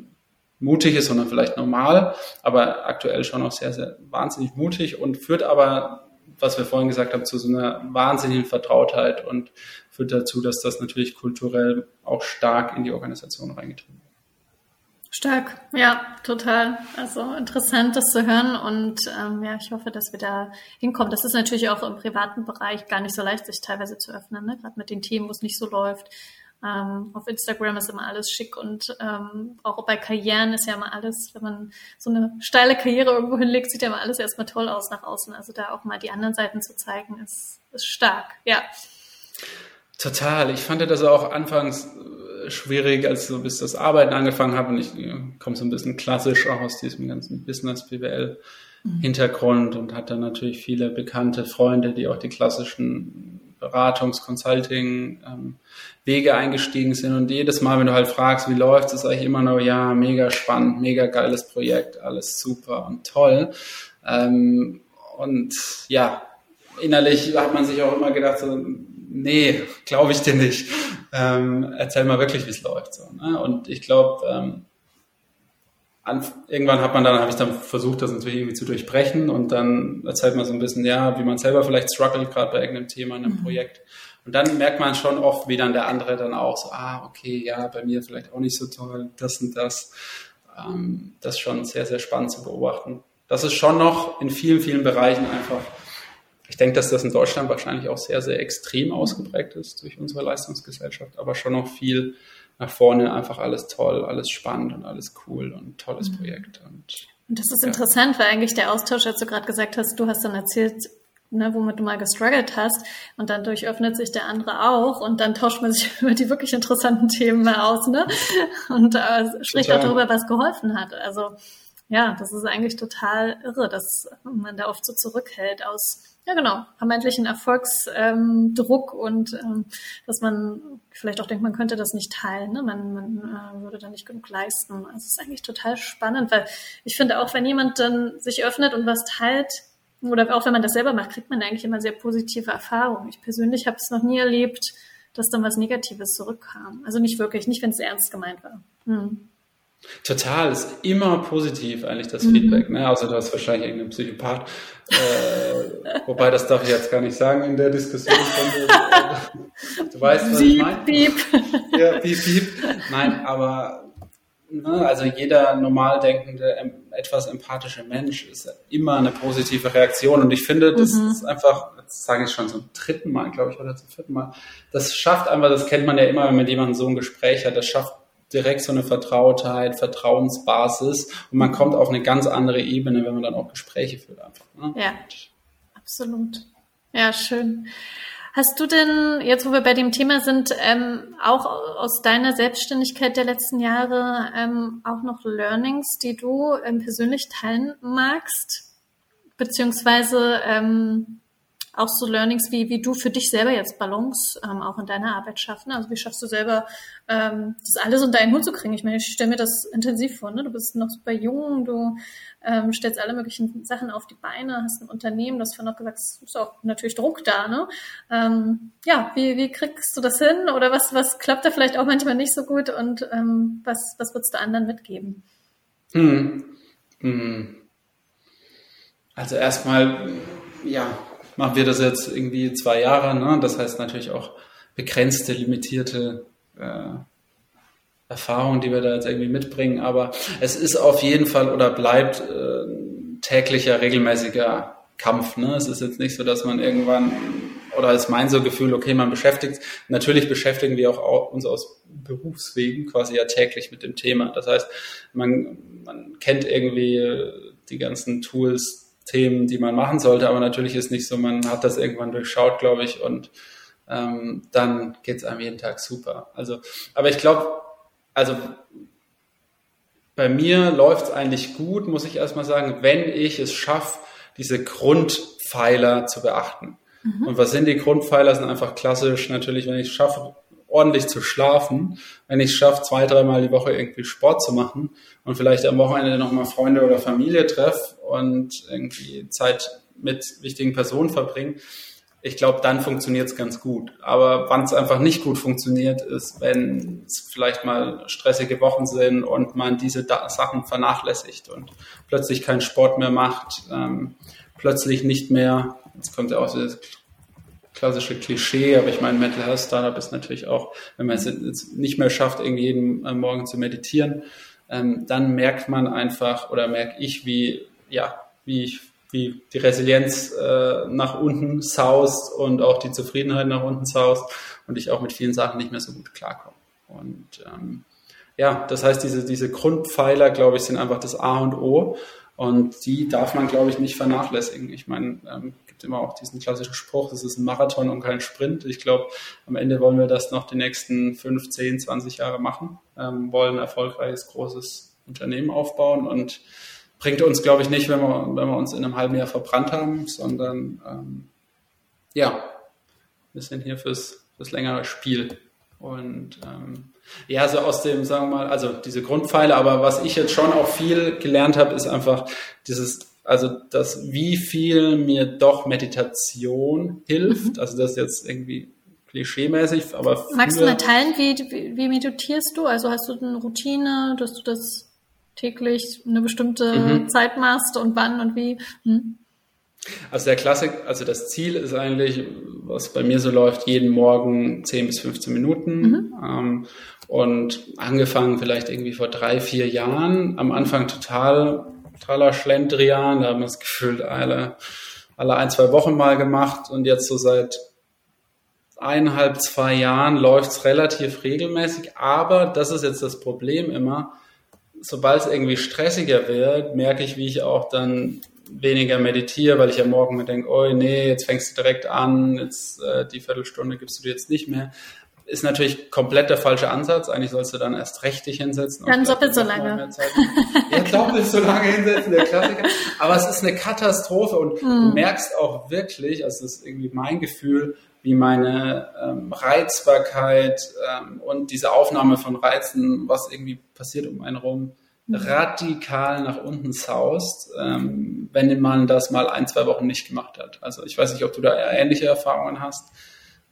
Speaker 2: mutig ist, sondern vielleicht normal, aber aktuell schon auch sehr, sehr wahnsinnig mutig und führt aber, was wir vorhin gesagt haben, zu so einer wahnsinnigen Vertrautheit und führt dazu, dass das natürlich kulturell auch stark in die Organisation reingetrieben wird.
Speaker 1: Stark, ja, total. Also interessant, das zu hören und ähm, ja, ich hoffe, dass wir da hinkommen. Das ist natürlich auch im privaten Bereich gar nicht so leicht, sich teilweise zu öffnen, ne? gerade mit den Themen, wo es nicht so läuft. Ähm, auf Instagram ist immer alles schick und ähm, auch bei Karrieren ist ja immer alles, wenn man so eine steile Karriere irgendwo hinlegt, sieht ja immer alles erstmal toll aus nach außen. Also da auch mal die anderen Seiten zu zeigen, ist, ist stark, ja.
Speaker 2: Total. Ich fand das auch anfangs äh, schwierig, als so bis das Arbeiten angefangen habe und ich komme so ein bisschen klassisch auch aus diesem ganzen Business BWL mhm. Hintergrund und hatte natürlich viele bekannte Freunde, die auch die klassischen Beratungs-, Consulting, ähm, eingestiegen sind. Und jedes Mal, wenn du halt fragst, wie läuft es, sage ich immer nur, ja, mega spannend, mega geiles Projekt, alles super und toll. Ähm, und ja, innerlich hat man sich auch immer gedacht, so, nee, glaube ich dir nicht. Ähm, erzähl mal wirklich, wie es läuft. So, ne? Und ich glaube, ähm, an, irgendwann hat man dann, habe ich dann versucht, das natürlich irgendwie zu durchbrechen und dann erzählt man so ein bisschen, ja, wie man selber vielleicht struggelt, gerade bei irgendeinem Thema, in einem mhm. Projekt. Und dann merkt man schon oft, wie dann der andere dann auch so, ah, okay, ja, bei mir vielleicht auch nicht so toll, das und das. Ähm, das ist schon sehr, sehr spannend zu beobachten. Das ist schon noch in vielen, vielen Bereichen einfach, ich denke, dass das in Deutschland wahrscheinlich auch sehr, sehr extrem ausgeprägt ist durch unsere Leistungsgesellschaft, aber schon noch viel nach vorne einfach alles toll, alles spannend und alles cool und tolles mhm. Projekt. Und,
Speaker 1: und das ist ja. interessant, weil eigentlich der Austausch, als du gerade gesagt hast, du hast dann erzählt, ne, womit du mal gestruggelt hast und dann durchöffnet sich der andere auch und dann tauscht man sich (laughs) über die wirklich interessanten Themen mal aus ne? und äh, spricht total. auch darüber, was geholfen hat. Also ja, das ist eigentlich total irre, dass man da oft so zurückhält aus ja genau, vermeintlichen Erfolgsdruck ähm, und ähm, dass man vielleicht auch denkt, man könnte das nicht teilen, ne? man, man äh, würde da nicht genug leisten. Also es ist eigentlich total spannend, weil ich finde auch, wenn jemand dann sich öffnet und was teilt, oder auch wenn man das selber macht, kriegt man eigentlich immer sehr positive Erfahrungen. Ich persönlich habe es noch nie erlebt, dass dann was Negatives zurückkam. Also nicht wirklich, nicht wenn es ernst gemeint war. Hm.
Speaker 2: Total, ist immer positiv eigentlich das mhm. Feedback, ne? Außer du hast wahrscheinlich irgendeinen Psychopath. Äh, wobei das darf ich jetzt gar nicht sagen in der Diskussion. du weißt, was piep, ich meine. Piep. Ja, piep, piep. Nein, aber ne, also jeder normal denkende, etwas empathische Mensch ist immer eine positive Reaktion. Und ich finde, das mhm. ist einfach, jetzt sage ich schon zum dritten Mal, glaube ich, oder zum vierten Mal, das schafft einfach, das kennt man ja immer, wenn man mit jemandem so ein Gespräch hat, das schafft direkt so eine Vertrautheit, Vertrauensbasis und man kommt auf eine ganz andere Ebene, wenn man dann auch Gespräche führt einfach.
Speaker 1: Ne? Ja, absolut. Ja, schön. Hast du denn, jetzt wo wir bei dem Thema sind, ähm, auch aus deiner Selbstständigkeit der letzten Jahre ähm, auch noch Learnings, die du ähm, persönlich teilen magst? Beziehungsweise ähm, auch so Learnings, wie, wie du für dich selber jetzt Balance ähm, auch in deiner Arbeit schaffst. Ne? Also wie schaffst du selber, ähm, das alles unter einen Hut zu kriegen? Ich meine, ich stelle mir das intensiv vor. Ne? Du bist noch super jung, du ähm, stellst alle möglichen Sachen auf die Beine, hast ein Unternehmen, das vorhin auch gesagt, es ist auch natürlich Druck da. Ne? Ähm, ja, wie, wie kriegst du das hin? Oder was, was klappt da vielleicht auch manchmal nicht so gut? Und ähm, was, was würdest du anderen mitgeben?
Speaker 2: Hm. Hm. Also erstmal, ja, machen wir das jetzt irgendwie zwei Jahre. Ne? Das heißt natürlich auch begrenzte, limitierte äh, Erfahrungen, die wir da jetzt irgendwie mitbringen. Aber es ist auf jeden Fall oder bleibt äh, täglicher, regelmäßiger Kampf. Ne? Es ist jetzt nicht so, dass man irgendwann oder ist mein so Gefühl, okay, man beschäftigt, natürlich beschäftigen wir auch uns aus Berufswegen quasi ja täglich mit dem Thema. Das heißt, man, man kennt irgendwie die ganzen Tools, Themen, die man machen sollte. Aber natürlich ist nicht so, man hat das irgendwann durchschaut, glaube ich, und ähm, dann geht es einem jeden Tag super. Also, aber ich glaube, also bei mir läuft es eigentlich gut, muss ich erstmal sagen, wenn ich es schaffe, diese Grundpfeiler zu beachten. Mhm. Und was sind die Grundpfeiler? Das sind einfach klassisch natürlich, wenn ich es schaffe, ordentlich zu schlafen, wenn ich es schaffe, zwei, dreimal die Woche irgendwie Sport zu machen und vielleicht am Wochenende nochmal Freunde oder Familie treffe und irgendwie Zeit mit wichtigen Personen verbringe, ich glaube, dann funktioniert es ganz gut. Aber wann es einfach nicht gut funktioniert, ist, wenn es vielleicht mal stressige Wochen sind und man diese da Sachen vernachlässigt und plötzlich keinen Sport mehr macht, ähm, plötzlich nicht mehr, jetzt kommt ja auch dieses klassische Klischee, aber ich meine, Mental Health Startup ist natürlich auch, wenn man es jetzt nicht mehr schafft, irgendwie jeden äh, Morgen zu meditieren, ähm, dann merkt man einfach oder merke ich, wie, ja, wie ich wie die Resilienz äh, nach unten saust und auch die Zufriedenheit nach unten saust und ich auch mit vielen Sachen nicht mehr so gut klarkomme. Und ähm, ja, das heißt, diese, diese Grundpfeiler, glaube ich, sind einfach das A und O. Und die darf man, glaube ich, nicht vernachlässigen. Ich meine, ähm, immer auch diesen klassischen Spruch, das ist ein Marathon und kein Sprint. Ich glaube, am Ende wollen wir das noch die nächsten 5, 10, 20 Jahre machen, ähm, wollen ein erfolgreiches, großes Unternehmen aufbauen und bringt uns, glaube ich, nicht, wenn wir, wenn wir uns in einem halben Jahr verbrannt haben, sondern ähm, ja, wir sind hier fürs, fürs längere Spiel. Und ähm, ja, so aus dem, sagen wir mal, also diese Grundpfeile, aber was ich jetzt schon auch viel gelernt habe, ist einfach dieses also das, wie viel mir doch Meditation hilft. Mhm. Also das jetzt irgendwie klischeemäßig, aber
Speaker 1: magst du mal teilen, wie, wie, wie meditierst du? Also hast du eine Routine, dass du das täglich eine bestimmte mhm. Zeit machst und wann und wie? Hm?
Speaker 2: Also der Klassik, also das Ziel ist eigentlich, was bei mir so läuft, jeden Morgen 10 bis 15 Minuten. Mhm. Ähm, und angefangen vielleicht irgendwie vor drei, vier Jahren. Am Anfang total totaler Schlendrian. Da haben wir das Gefühl, alle, alle ein, zwei Wochen mal gemacht und jetzt so seit eineinhalb, zwei Jahren läuft es relativ regelmäßig. Aber das ist jetzt das Problem immer. Sobald es irgendwie stressiger wird, merke ich, wie ich auch dann weniger meditiere, weil ich ja morgen mir denke, oh nee, jetzt fängst du direkt an, jetzt äh, die Viertelstunde gibst du dir jetzt nicht mehr ist natürlich komplett der falsche Ansatz. Eigentlich sollst du dann erst recht dich hinsetzen.
Speaker 1: Dann doppelt so lange.
Speaker 2: ja, (laughs) doppelt so lange hinsetzen, der Klassiker. Aber es ist eine Katastrophe und hm. du merkst auch wirklich, also das ist irgendwie mein Gefühl, wie meine ähm, Reizbarkeit ähm, und diese Aufnahme von Reizen, was irgendwie passiert um einen rum, hm. radikal nach unten saust, ähm, wenn man das mal ein, zwei Wochen nicht gemacht hat. Also ich weiß nicht, ob du da ähnliche Erfahrungen hast.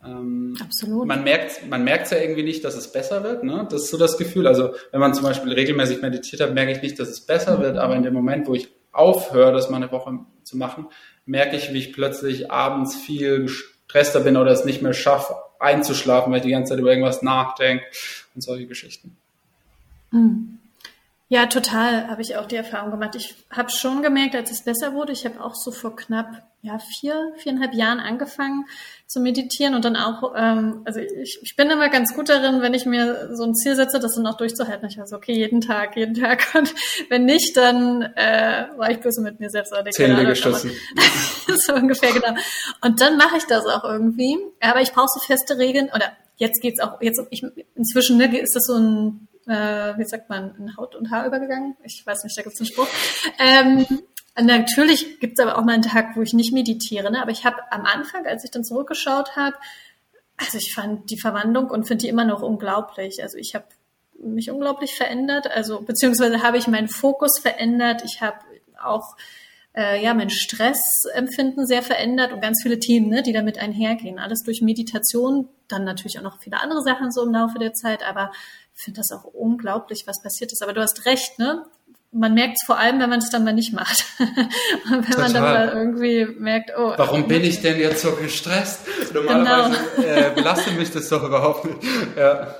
Speaker 2: Ähm, Absolut. Man merkt, man merkt ja irgendwie nicht, dass es besser wird. Ne? Das ist so das Gefühl. Also wenn man zum Beispiel regelmäßig meditiert hat, merke ich nicht, dass es besser mhm. wird. Aber in dem Moment, wo ich aufhöre, das mal eine Woche zu machen, merke ich, wie ich plötzlich abends viel gestresster bin oder es nicht mehr schaffe, einzuschlafen, weil ich die ganze Zeit über irgendwas nachdenke und solche Geschichten.
Speaker 1: Mhm. Ja, total habe ich auch die Erfahrung gemacht. Ich habe schon gemerkt, als es besser wurde, ich habe auch so vor knapp ja, vier, viereinhalb Jahren angefangen zu meditieren und dann auch, ähm, also ich, ich bin immer ganz gut darin, wenn ich mir so ein Ziel setze, das dann auch durchzuhalten. Ich weiß, okay, jeden Tag, jeden Tag (laughs) und wenn nicht, dann äh, war ich böse mit mir selbst.
Speaker 2: Zähne geschossen. (laughs)
Speaker 1: so ungefähr, genau. Und dann mache ich das auch irgendwie. Aber ich brauche so feste Regeln oder jetzt geht's auch, jetzt ich, inzwischen ne, ist das so ein äh, wie sagt man, in Haut und Haar übergegangen. Ich weiß nicht, da gibt es einen Spruch. Ähm, natürlich gibt es aber auch mal einen Tag, wo ich nicht meditiere. Ne? Aber ich habe am Anfang, als ich dann zurückgeschaut habe, also ich fand die Verwandlung und finde die immer noch unglaublich. Also ich habe mich unglaublich verändert, also beziehungsweise habe ich meinen Fokus verändert. Ich habe auch äh, ja mein Stressempfinden sehr verändert und ganz viele Themen, ne, die damit einhergehen. Alles durch Meditation, dann natürlich auch noch viele andere Sachen so im Laufe der Zeit, aber finde das auch unglaublich, was passiert ist. Aber du hast recht, ne? Man merkt es vor allem, wenn man es dann mal nicht macht. (laughs) wenn Total. man dann mal irgendwie merkt, oh.
Speaker 2: Warum bin ich denn jetzt so gestresst? Normalerweise genau. äh, belastet mich das doch überhaupt nicht. Ja.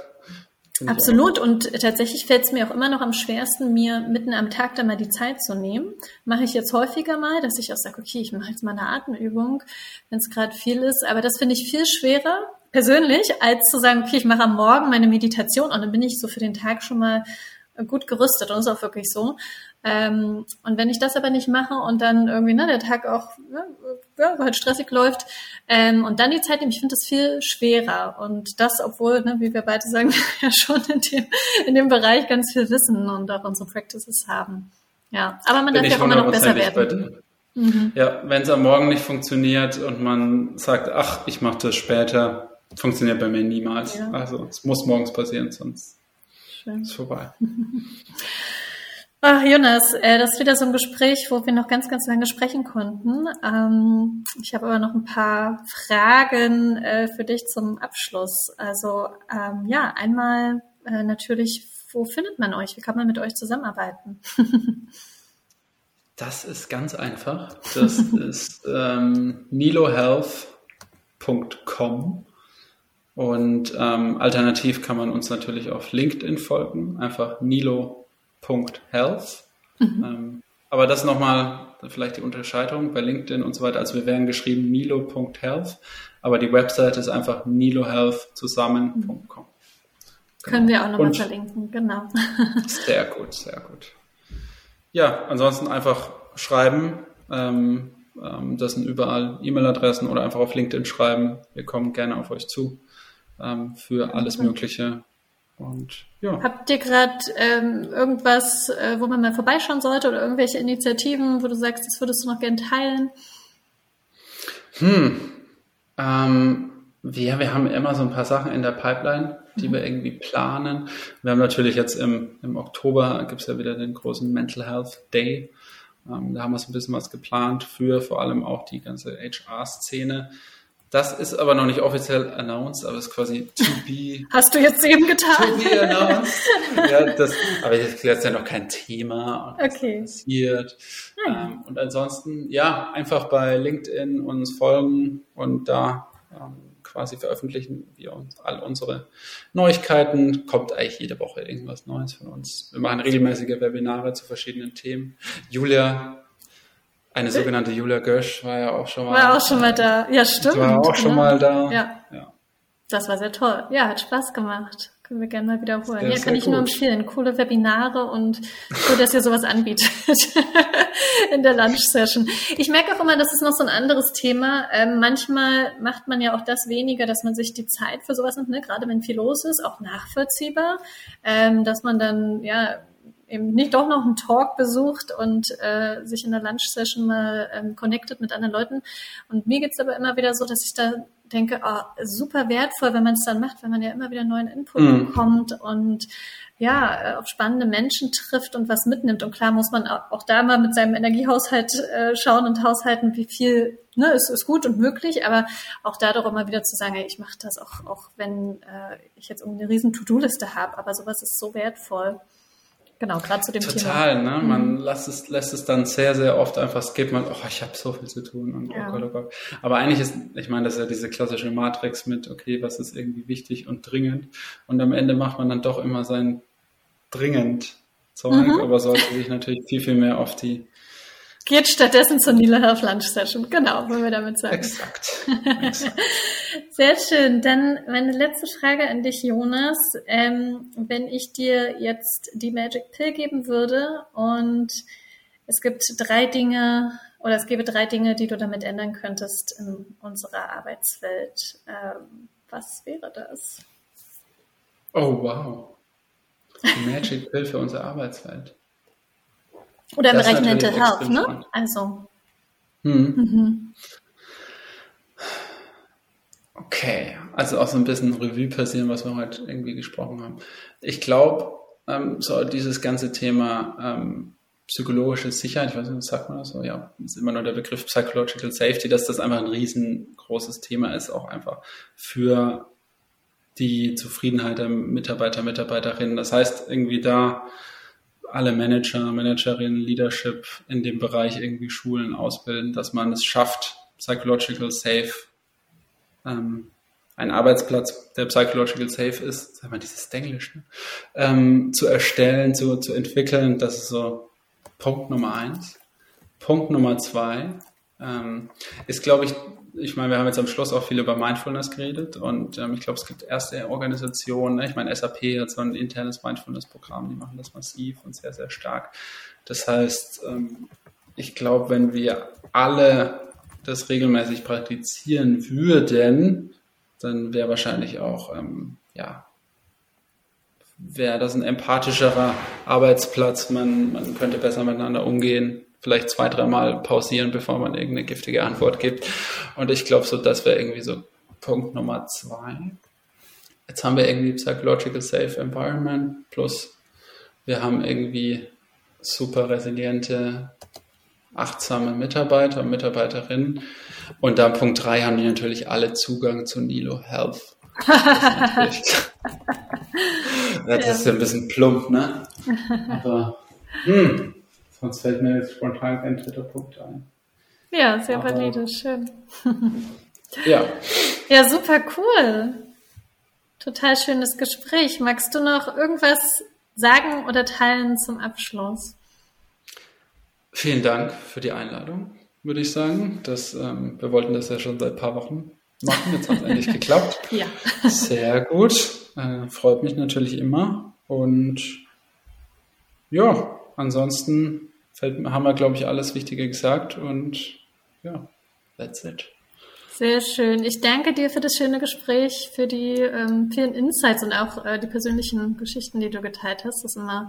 Speaker 1: Absolut. Und tatsächlich fällt es mir auch immer noch am schwersten, mir mitten am Tag dann mal die Zeit zu nehmen. Mache ich jetzt häufiger mal, dass ich auch sage, okay, ich mache jetzt mal eine Atemübung, wenn es gerade viel ist. Aber das finde ich viel schwerer, persönlich, als zu sagen, okay, ich mache am Morgen meine Meditation und dann bin ich so für den Tag schon mal gut gerüstet und das ist auch wirklich so. Ähm, und wenn ich das aber nicht mache und dann irgendwie ne, der Tag auch ne, ja, halt stressig läuft ähm, und dann die Zeit nehme, ich finde das viel schwerer. Und das, obwohl, ne, wie wir beide sagen, (laughs) ja schon in dem, in dem Bereich ganz viel wissen und auch unsere Practices haben. Ja, aber man darf ja auch immer noch besser werden.
Speaker 2: Mhm. Ja, wenn es am Morgen nicht funktioniert und man sagt, ach, ich mache das später, Funktioniert bei mir niemals. Ja. Also es muss morgens passieren, sonst Schön. ist vorbei. (laughs)
Speaker 1: Ach, Jonas, äh, das ist wieder so ein Gespräch, wo wir noch ganz, ganz lange sprechen konnten. Ähm, ich habe aber noch ein paar Fragen äh, für dich zum Abschluss. Also ähm, ja, einmal äh, natürlich, wo findet man euch? Wie kann man mit euch zusammenarbeiten? (laughs)
Speaker 2: das ist ganz einfach. Das (laughs) ist ähm, nilohealth.com und ähm, alternativ kann man uns natürlich auf LinkedIn folgen, einfach nilo.health. Mhm. Ähm, aber das nochmal vielleicht die Unterscheidung bei LinkedIn und so weiter. Also wir werden geschrieben nilo.health, aber die Website ist einfach nilohealthzusammen.com. Genau.
Speaker 1: Können wir auch nochmal verlinken, genau. (laughs)
Speaker 2: sehr gut, sehr gut. Ja, ansonsten einfach schreiben. Ähm, ähm, das sind überall E-Mail-Adressen oder einfach auf LinkedIn schreiben. Wir kommen gerne auf euch zu ähm, für alles Mögliche. Und ja.
Speaker 1: Habt ihr gerade ähm, irgendwas, äh, wo man mal vorbeischauen sollte oder irgendwelche Initiativen, wo du sagst, das würdest du noch gerne teilen?
Speaker 2: Hm. Ähm, wir, wir haben immer so ein paar Sachen in der Pipeline, die mhm. wir irgendwie planen. Wir haben natürlich jetzt im, im Oktober gibt es ja wieder den großen Mental Health Day. Ähm, da haben wir so ein bisschen was geplant für vor allem auch die ganze HR-Szene. Das ist aber noch nicht offiziell announced, aber es ist quasi to be.
Speaker 1: Hast du jetzt eben getan?
Speaker 2: To be announced. (laughs) ja, das, aber jetzt ist ja noch kein Thema und okay. passiert. Hm. Ähm, und ansonsten, ja, einfach bei LinkedIn uns folgen und da ähm, quasi veröffentlichen wir uns all unsere Neuigkeiten. Kommt eigentlich jede Woche irgendwas Neues von uns. Wir machen regelmäßige Webinare zu verschiedenen Themen. Julia eine sogenannte Julia Gösch war ja auch schon mal.
Speaker 1: War auch schon mal da. Ja, stimmt.
Speaker 2: War auch schon mal da.
Speaker 1: Ja. ja. Das war sehr toll. Ja, hat Spaß gemacht. Können wir gerne mal wiederholen. Ja, kann ich gut. nur empfehlen. Coole Webinare und cool, dass ihr sowas anbietet (laughs) in der Lunch-Session. Ich merke auch immer, das ist noch so ein anderes Thema. Ähm, manchmal macht man ja auch das weniger, dass man sich die Zeit für sowas nimmt, ne? gerade wenn viel los ist, auch nachvollziehbar, ähm, dass man dann ja eben nicht doch noch einen Talk besucht und äh, sich in der Lunch-Session mal ähm, connected mit anderen Leuten. Und mir geht's aber immer wieder so, dass ich da denke, oh, super wertvoll, wenn man es dann macht, wenn man ja immer wieder neuen Input mhm. bekommt und ja, auf spannende Menschen trifft und was mitnimmt. Und klar muss man auch da mal mit seinem Energiehaushalt äh, schauen und haushalten, wie viel ne, ist, ist gut und möglich, aber auch da doch immer wieder zu sagen, ey, ich mache das auch, auch wenn äh, ich jetzt irgendwie eine riesen To-Do-Liste habe, aber sowas ist so wertvoll. Genau, gerade zu dem
Speaker 2: Total,
Speaker 1: Thema.
Speaker 2: Total, ne? Man mhm. lässt es, lässt es dann sehr, sehr oft einfach skippen und, oh, ich habe so viel zu tun und oh ja. oh Gott, oh Gott. Aber eigentlich ist, ich meine, das ist ja diese klassische Matrix mit, okay, was ist irgendwie wichtig und dringend. Und am Ende macht man dann doch immer sein dringend Zeug, mhm. aber sollte sich natürlich viel, viel mehr auf die
Speaker 1: Geht stattdessen zur Nila Health Lunch Session. Genau, wollen wir damit sagen.
Speaker 2: Exakt. Exakt. (laughs)
Speaker 1: Sehr schön. Dann meine letzte Frage an dich, Jonas. Ähm, wenn ich dir jetzt die Magic Pill geben würde und es gibt drei Dinge oder es gäbe drei Dinge, die du damit ändern könntest in unserer Arbeitswelt, ähm, was wäre das?
Speaker 2: Oh, wow. Die Magic Pill für unsere Arbeitswelt.
Speaker 1: Oder im Bereich Mental Health, ne? Spannend. Also. Hm. Mhm.
Speaker 2: Okay, also auch so ein bisschen Revue passieren, was wir heute irgendwie gesprochen haben. Ich glaube, ähm, so dieses ganze Thema ähm, psychologische Sicherheit, ich weiß nicht, was sagt man das so? Ja, ist immer nur der Begriff Psychological Safety, dass das einfach ein riesengroßes Thema ist, auch einfach für die Zufriedenheit der Mitarbeiter, Mitarbeiterinnen. Das heißt, irgendwie da alle Manager, Managerinnen, Leadership in dem Bereich irgendwie schulen, ausbilden, dass man es schafft, psychological safe, ähm, ein Arbeitsplatz, der psychological safe ist, sag mal, dieses Englisch, ne? ähm, zu erstellen, zu, zu entwickeln. Das ist so Punkt Nummer eins. Punkt Nummer zwei ähm, ist, glaube ich, ich meine, wir haben jetzt am Schluss auch viel über Mindfulness geredet und ähm, ich glaube, es gibt erste Organisationen, ne? ich meine, SAP hat so ein internes Mindfulness-Programm, die machen das massiv und sehr, sehr stark. Das heißt, ähm, ich glaube, wenn wir alle das regelmäßig praktizieren würden, dann wäre wahrscheinlich auch, ähm, ja, wäre das ein empathischerer Arbeitsplatz, man, man könnte besser miteinander umgehen vielleicht zwei, dreimal pausieren, bevor man irgendeine giftige Antwort gibt. Und ich glaube, so das wäre irgendwie so Punkt Nummer zwei. Jetzt haben wir irgendwie Psychological Safe Environment plus wir haben irgendwie super resiliente, achtsame Mitarbeiter und Mitarbeiterinnen. Und dann Punkt drei haben die natürlich alle Zugang zu Nilo Health. (laughs) Das, (laughs) das ist ja ein bisschen plump, ne? Aber hm, Sonst fällt mir jetzt spontan kein dritter Punkt ein.
Speaker 1: Ja, sehr Aber, valide, schön.
Speaker 2: ja.
Speaker 1: Ja, super cool. Total schönes Gespräch. Magst du noch irgendwas sagen oder teilen zum Abschluss?
Speaker 2: Vielen Dank für die Einladung, würde ich sagen. Das, ähm, wir wollten das ja schon seit ein paar Wochen machen. Jetzt hat es endlich (laughs) geklappt.
Speaker 1: Ja.
Speaker 2: Sehr gut. Äh, freut mich natürlich immer. Und ja, ansonsten haben wir, glaube ich, alles Wichtige gesagt und ja, that's it.
Speaker 1: Sehr schön. Ich danke dir für das schöne Gespräch, für die ähm, vielen Insights und auch äh, die persönlichen Geschichten, die du geteilt hast. Das ist immer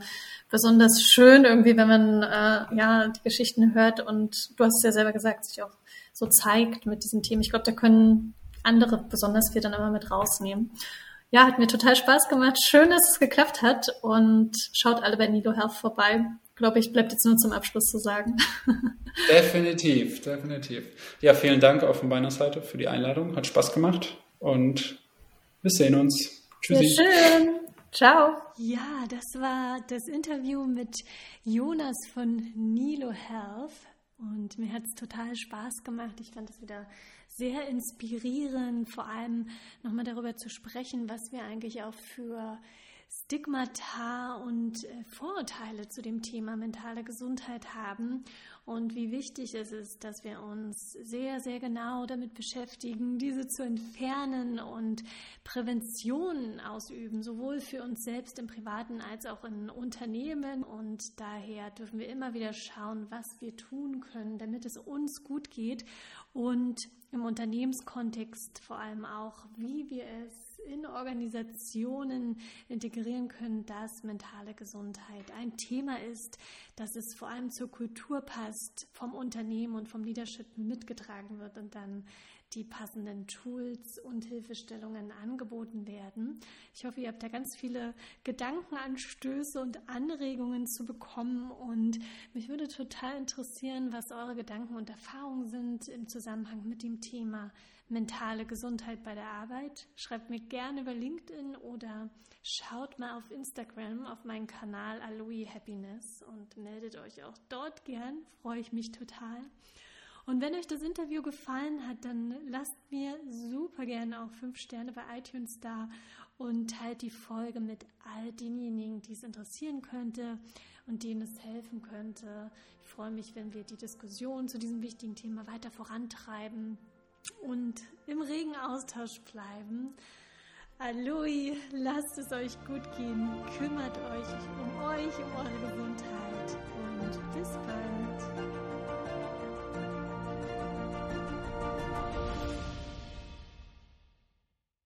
Speaker 1: besonders schön irgendwie, wenn man äh, ja die Geschichten hört und du hast es ja selber gesagt, sich auch so zeigt mit diesem Thema. Ich glaube, da können andere besonders viel dann immer mit rausnehmen. Ja, hat mir total Spaß gemacht. Schön, dass es geklappt hat und schaut alle bei Nido Health vorbei glaube ich, bleibt jetzt nur zum Abschluss zu sagen. (laughs)
Speaker 2: definitiv, definitiv. Ja, vielen Dank auch von meiner Seite für die Einladung. Hat Spaß gemacht und wir sehen uns.
Speaker 1: Tschüssi. Sehr schön. Ciao. Ja, das war das Interview mit Jonas von Nilo Health und mir hat es total Spaß gemacht. Ich fand es wieder sehr inspirierend, vor allem nochmal darüber zu sprechen, was wir eigentlich auch für Stigmata und äh, Vorurteile zu dem Thema mentale Gesundheit haben und wie wichtig es ist, dass wir uns sehr, sehr genau damit beschäftigen, diese zu entfernen und Prävention ausüben, sowohl für uns selbst im Privaten als auch in Unternehmen. Und daher dürfen wir immer wieder schauen, was wir tun können, damit es uns gut geht und im Unternehmenskontext vor allem auch, wie wir es in Organisationen integrieren können, dass mentale Gesundheit ein Thema ist, dass es vor allem zur Kultur passt, vom Unternehmen und vom Leadership mitgetragen wird und dann die passenden Tools und Hilfestellungen angeboten werden. Ich hoffe, ihr habt da ganz viele Gedankenanstöße und Anregungen zu bekommen und mich würde total interessieren, was eure Gedanken und Erfahrungen sind im Zusammenhang mit dem Thema mentale Gesundheit bei der Arbeit. Schreibt mir gerne über LinkedIn oder schaut mal auf Instagram auf meinen Kanal Aloe Happiness und meldet euch auch dort gern. Freue ich mich total. Und wenn euch das Interview gefallen hat, dann lasst mir super gerne auch fünf Sterne bei iTunes da und teilt die Folge mit all denjenigen, die es interessieren könnte und denen es helfen könnte. Ich freue mich, wenn wir die Diskussion zu diesem wichtigen Thema weiter vorantreiben und im regen Austausch bleiben. Aloe, lasst es euch gut gehen, kümmert euch um euch, um eure Gesundheit und bis bald.